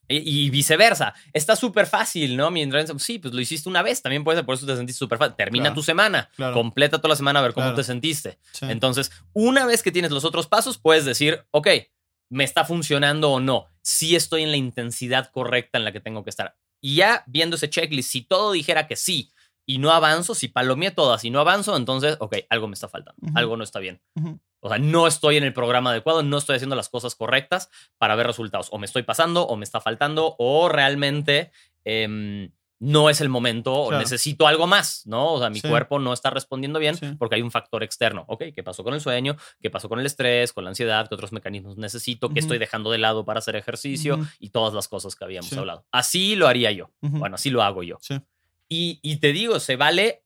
[SPEAKER 1] y, y viceversa. Está súper fácil, ¿no? Mi entrenamiento, sí, pues lo hiciste una vez, también puede ser, por eso te sentiste súper fácil. Termina
[SPEAKER 2] Claro.
[SPEAKER 1] tu semana,
[SPEAKER 2] Claro.
[SPEAKER 1] completa toda la semana a ver cómo te sentiste.
[SPEAKER 2] Sí.
[SPEAKER 1] Entonces, una vez que tienes los otros pasos, puedes decir, ok, ¿me está funcionando o no? Si estoy en la intensidad correcta en la que tengo que estar. Y ya viendo ese checklist, si todo dijera que sí y no avanzo, si palomeé todas y no avanzo, entonces, ok, algo me está faltando, algo no está bien. O sea, no estoy en el programa adecuado, no estoy haciendo las cosas correctas para ver resultados. O me estoy pasando, o me está faltando, o realmente em, no es el momento,
[SPEAKER 2] Claro.
[SPEAKER 1] necesito algo más, ¿no? O sea, mi
[SPEAKER 2] Sí.
[SPEAKER 1] cuerpo no está respondiendo bien
[SPEAKER 2] Sí.
[SPEAKER 1] porque hay un factor externo. Ok, ¿qué pasó con el sueño? ¿Qué pasó con el estrés, con la ansiedad? ¿Qué otros mecanismos necesito? ¿Qué estoy dejando de lado para hacer ejercicio? Y todas las cosas que habíamos
[SPEAKER 2] Sí.
[SPEAKER 1] hablado. Así lo haría yo. Bueno, así lo hago yo. Y, y te digo, se vale,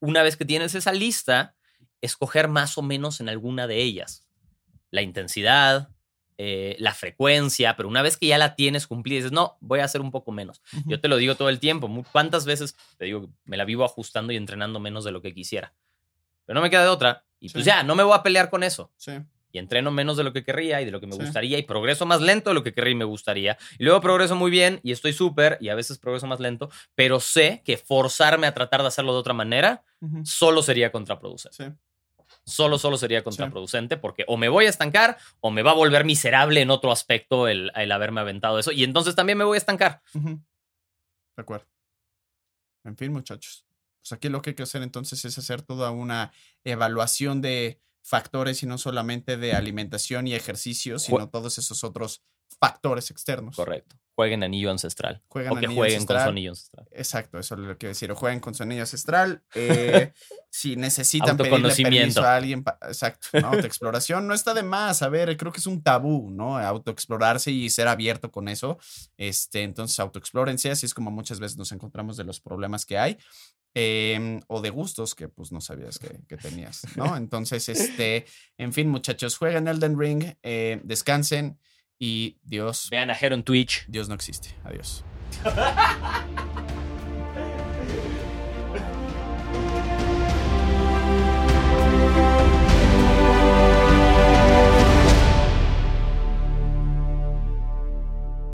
[SPEAKER 1] una vez que tienes esa lista, escoger más o menos en alguna de ellas. La intensidad, eh, la frecuencia, pero una vez que ya la tienes cumplida, dices, no, voy a hacer un poco menos. Yo te lo digo todo el tiempo. ¿Cuántas veces te digo, me la vivo ajustando y entrenando menos de lo que quisiera? Pero no me queda de otra. Y pues ya, no me voy a pelear con eso
[SPEAKER 2] Sí.
[SPEAKER 1] y entreno menos de lo que querría y de lo que me
[SPEAKER 2] Sí.
[SPEAKER 1] gustaría y progreso más lento de lo que querría y me gustaría. Y luego progreso muy bien y estoy súper y a veces progreso más lento, pero sé que forzarme a tratar de hacerlo de otra manera
[SPEAKER 2] Ujú.
[SPEAKER 1] solo sería contraproducente.
[SPEAKER 2] Sí.
[SPEAKER 1] Solo, solo sería contraproducente porque o me voy a estancar o me va a volver miserable en otro aspecto el, el haberme aventado eso y entonces también me voy a estancar.
[SPEAKER 2] De acuerdo. En fin, muchachos. Pues aquí lo que hay que hacer entonces es hacer toda una evaluación de factores y no solamente de alimentación y ejercicio, sino todos esos otros factores externos.
[SPEAKER 1] Correcto. Jueguen anillo ancestral.
[SPEAKER 2] Juegan
[SPEAKER 1] o que
[SPEAKER 2] anillo
[SPEAKER 1] jueguen con su anillo ancestral.
[SPEAKER 2] Exacto, eso es lo que quiero decir. O jueguen con su anillo ancestral. eh, si necesitan pedirle permiso a alguien. exacto, ¿no? Autoexploración no está de más. A ver, creo que es un tabú, ¿no? Autoexplorarse y ser abierto con eso. Este, entonces, autoexplórense. Así es como muchas veces nos encontramos de los problemas que hay. em, o de gustos que pues no sabías que, que tenías, ¿no? Entonces, este, en fin, muchachos, jueguen Elden Ring, eh, descansen y Dios,
[SPEAKER 1] Vean a Hero en Twitch.
[SPEAKER 2] Dios no existe. Adiós.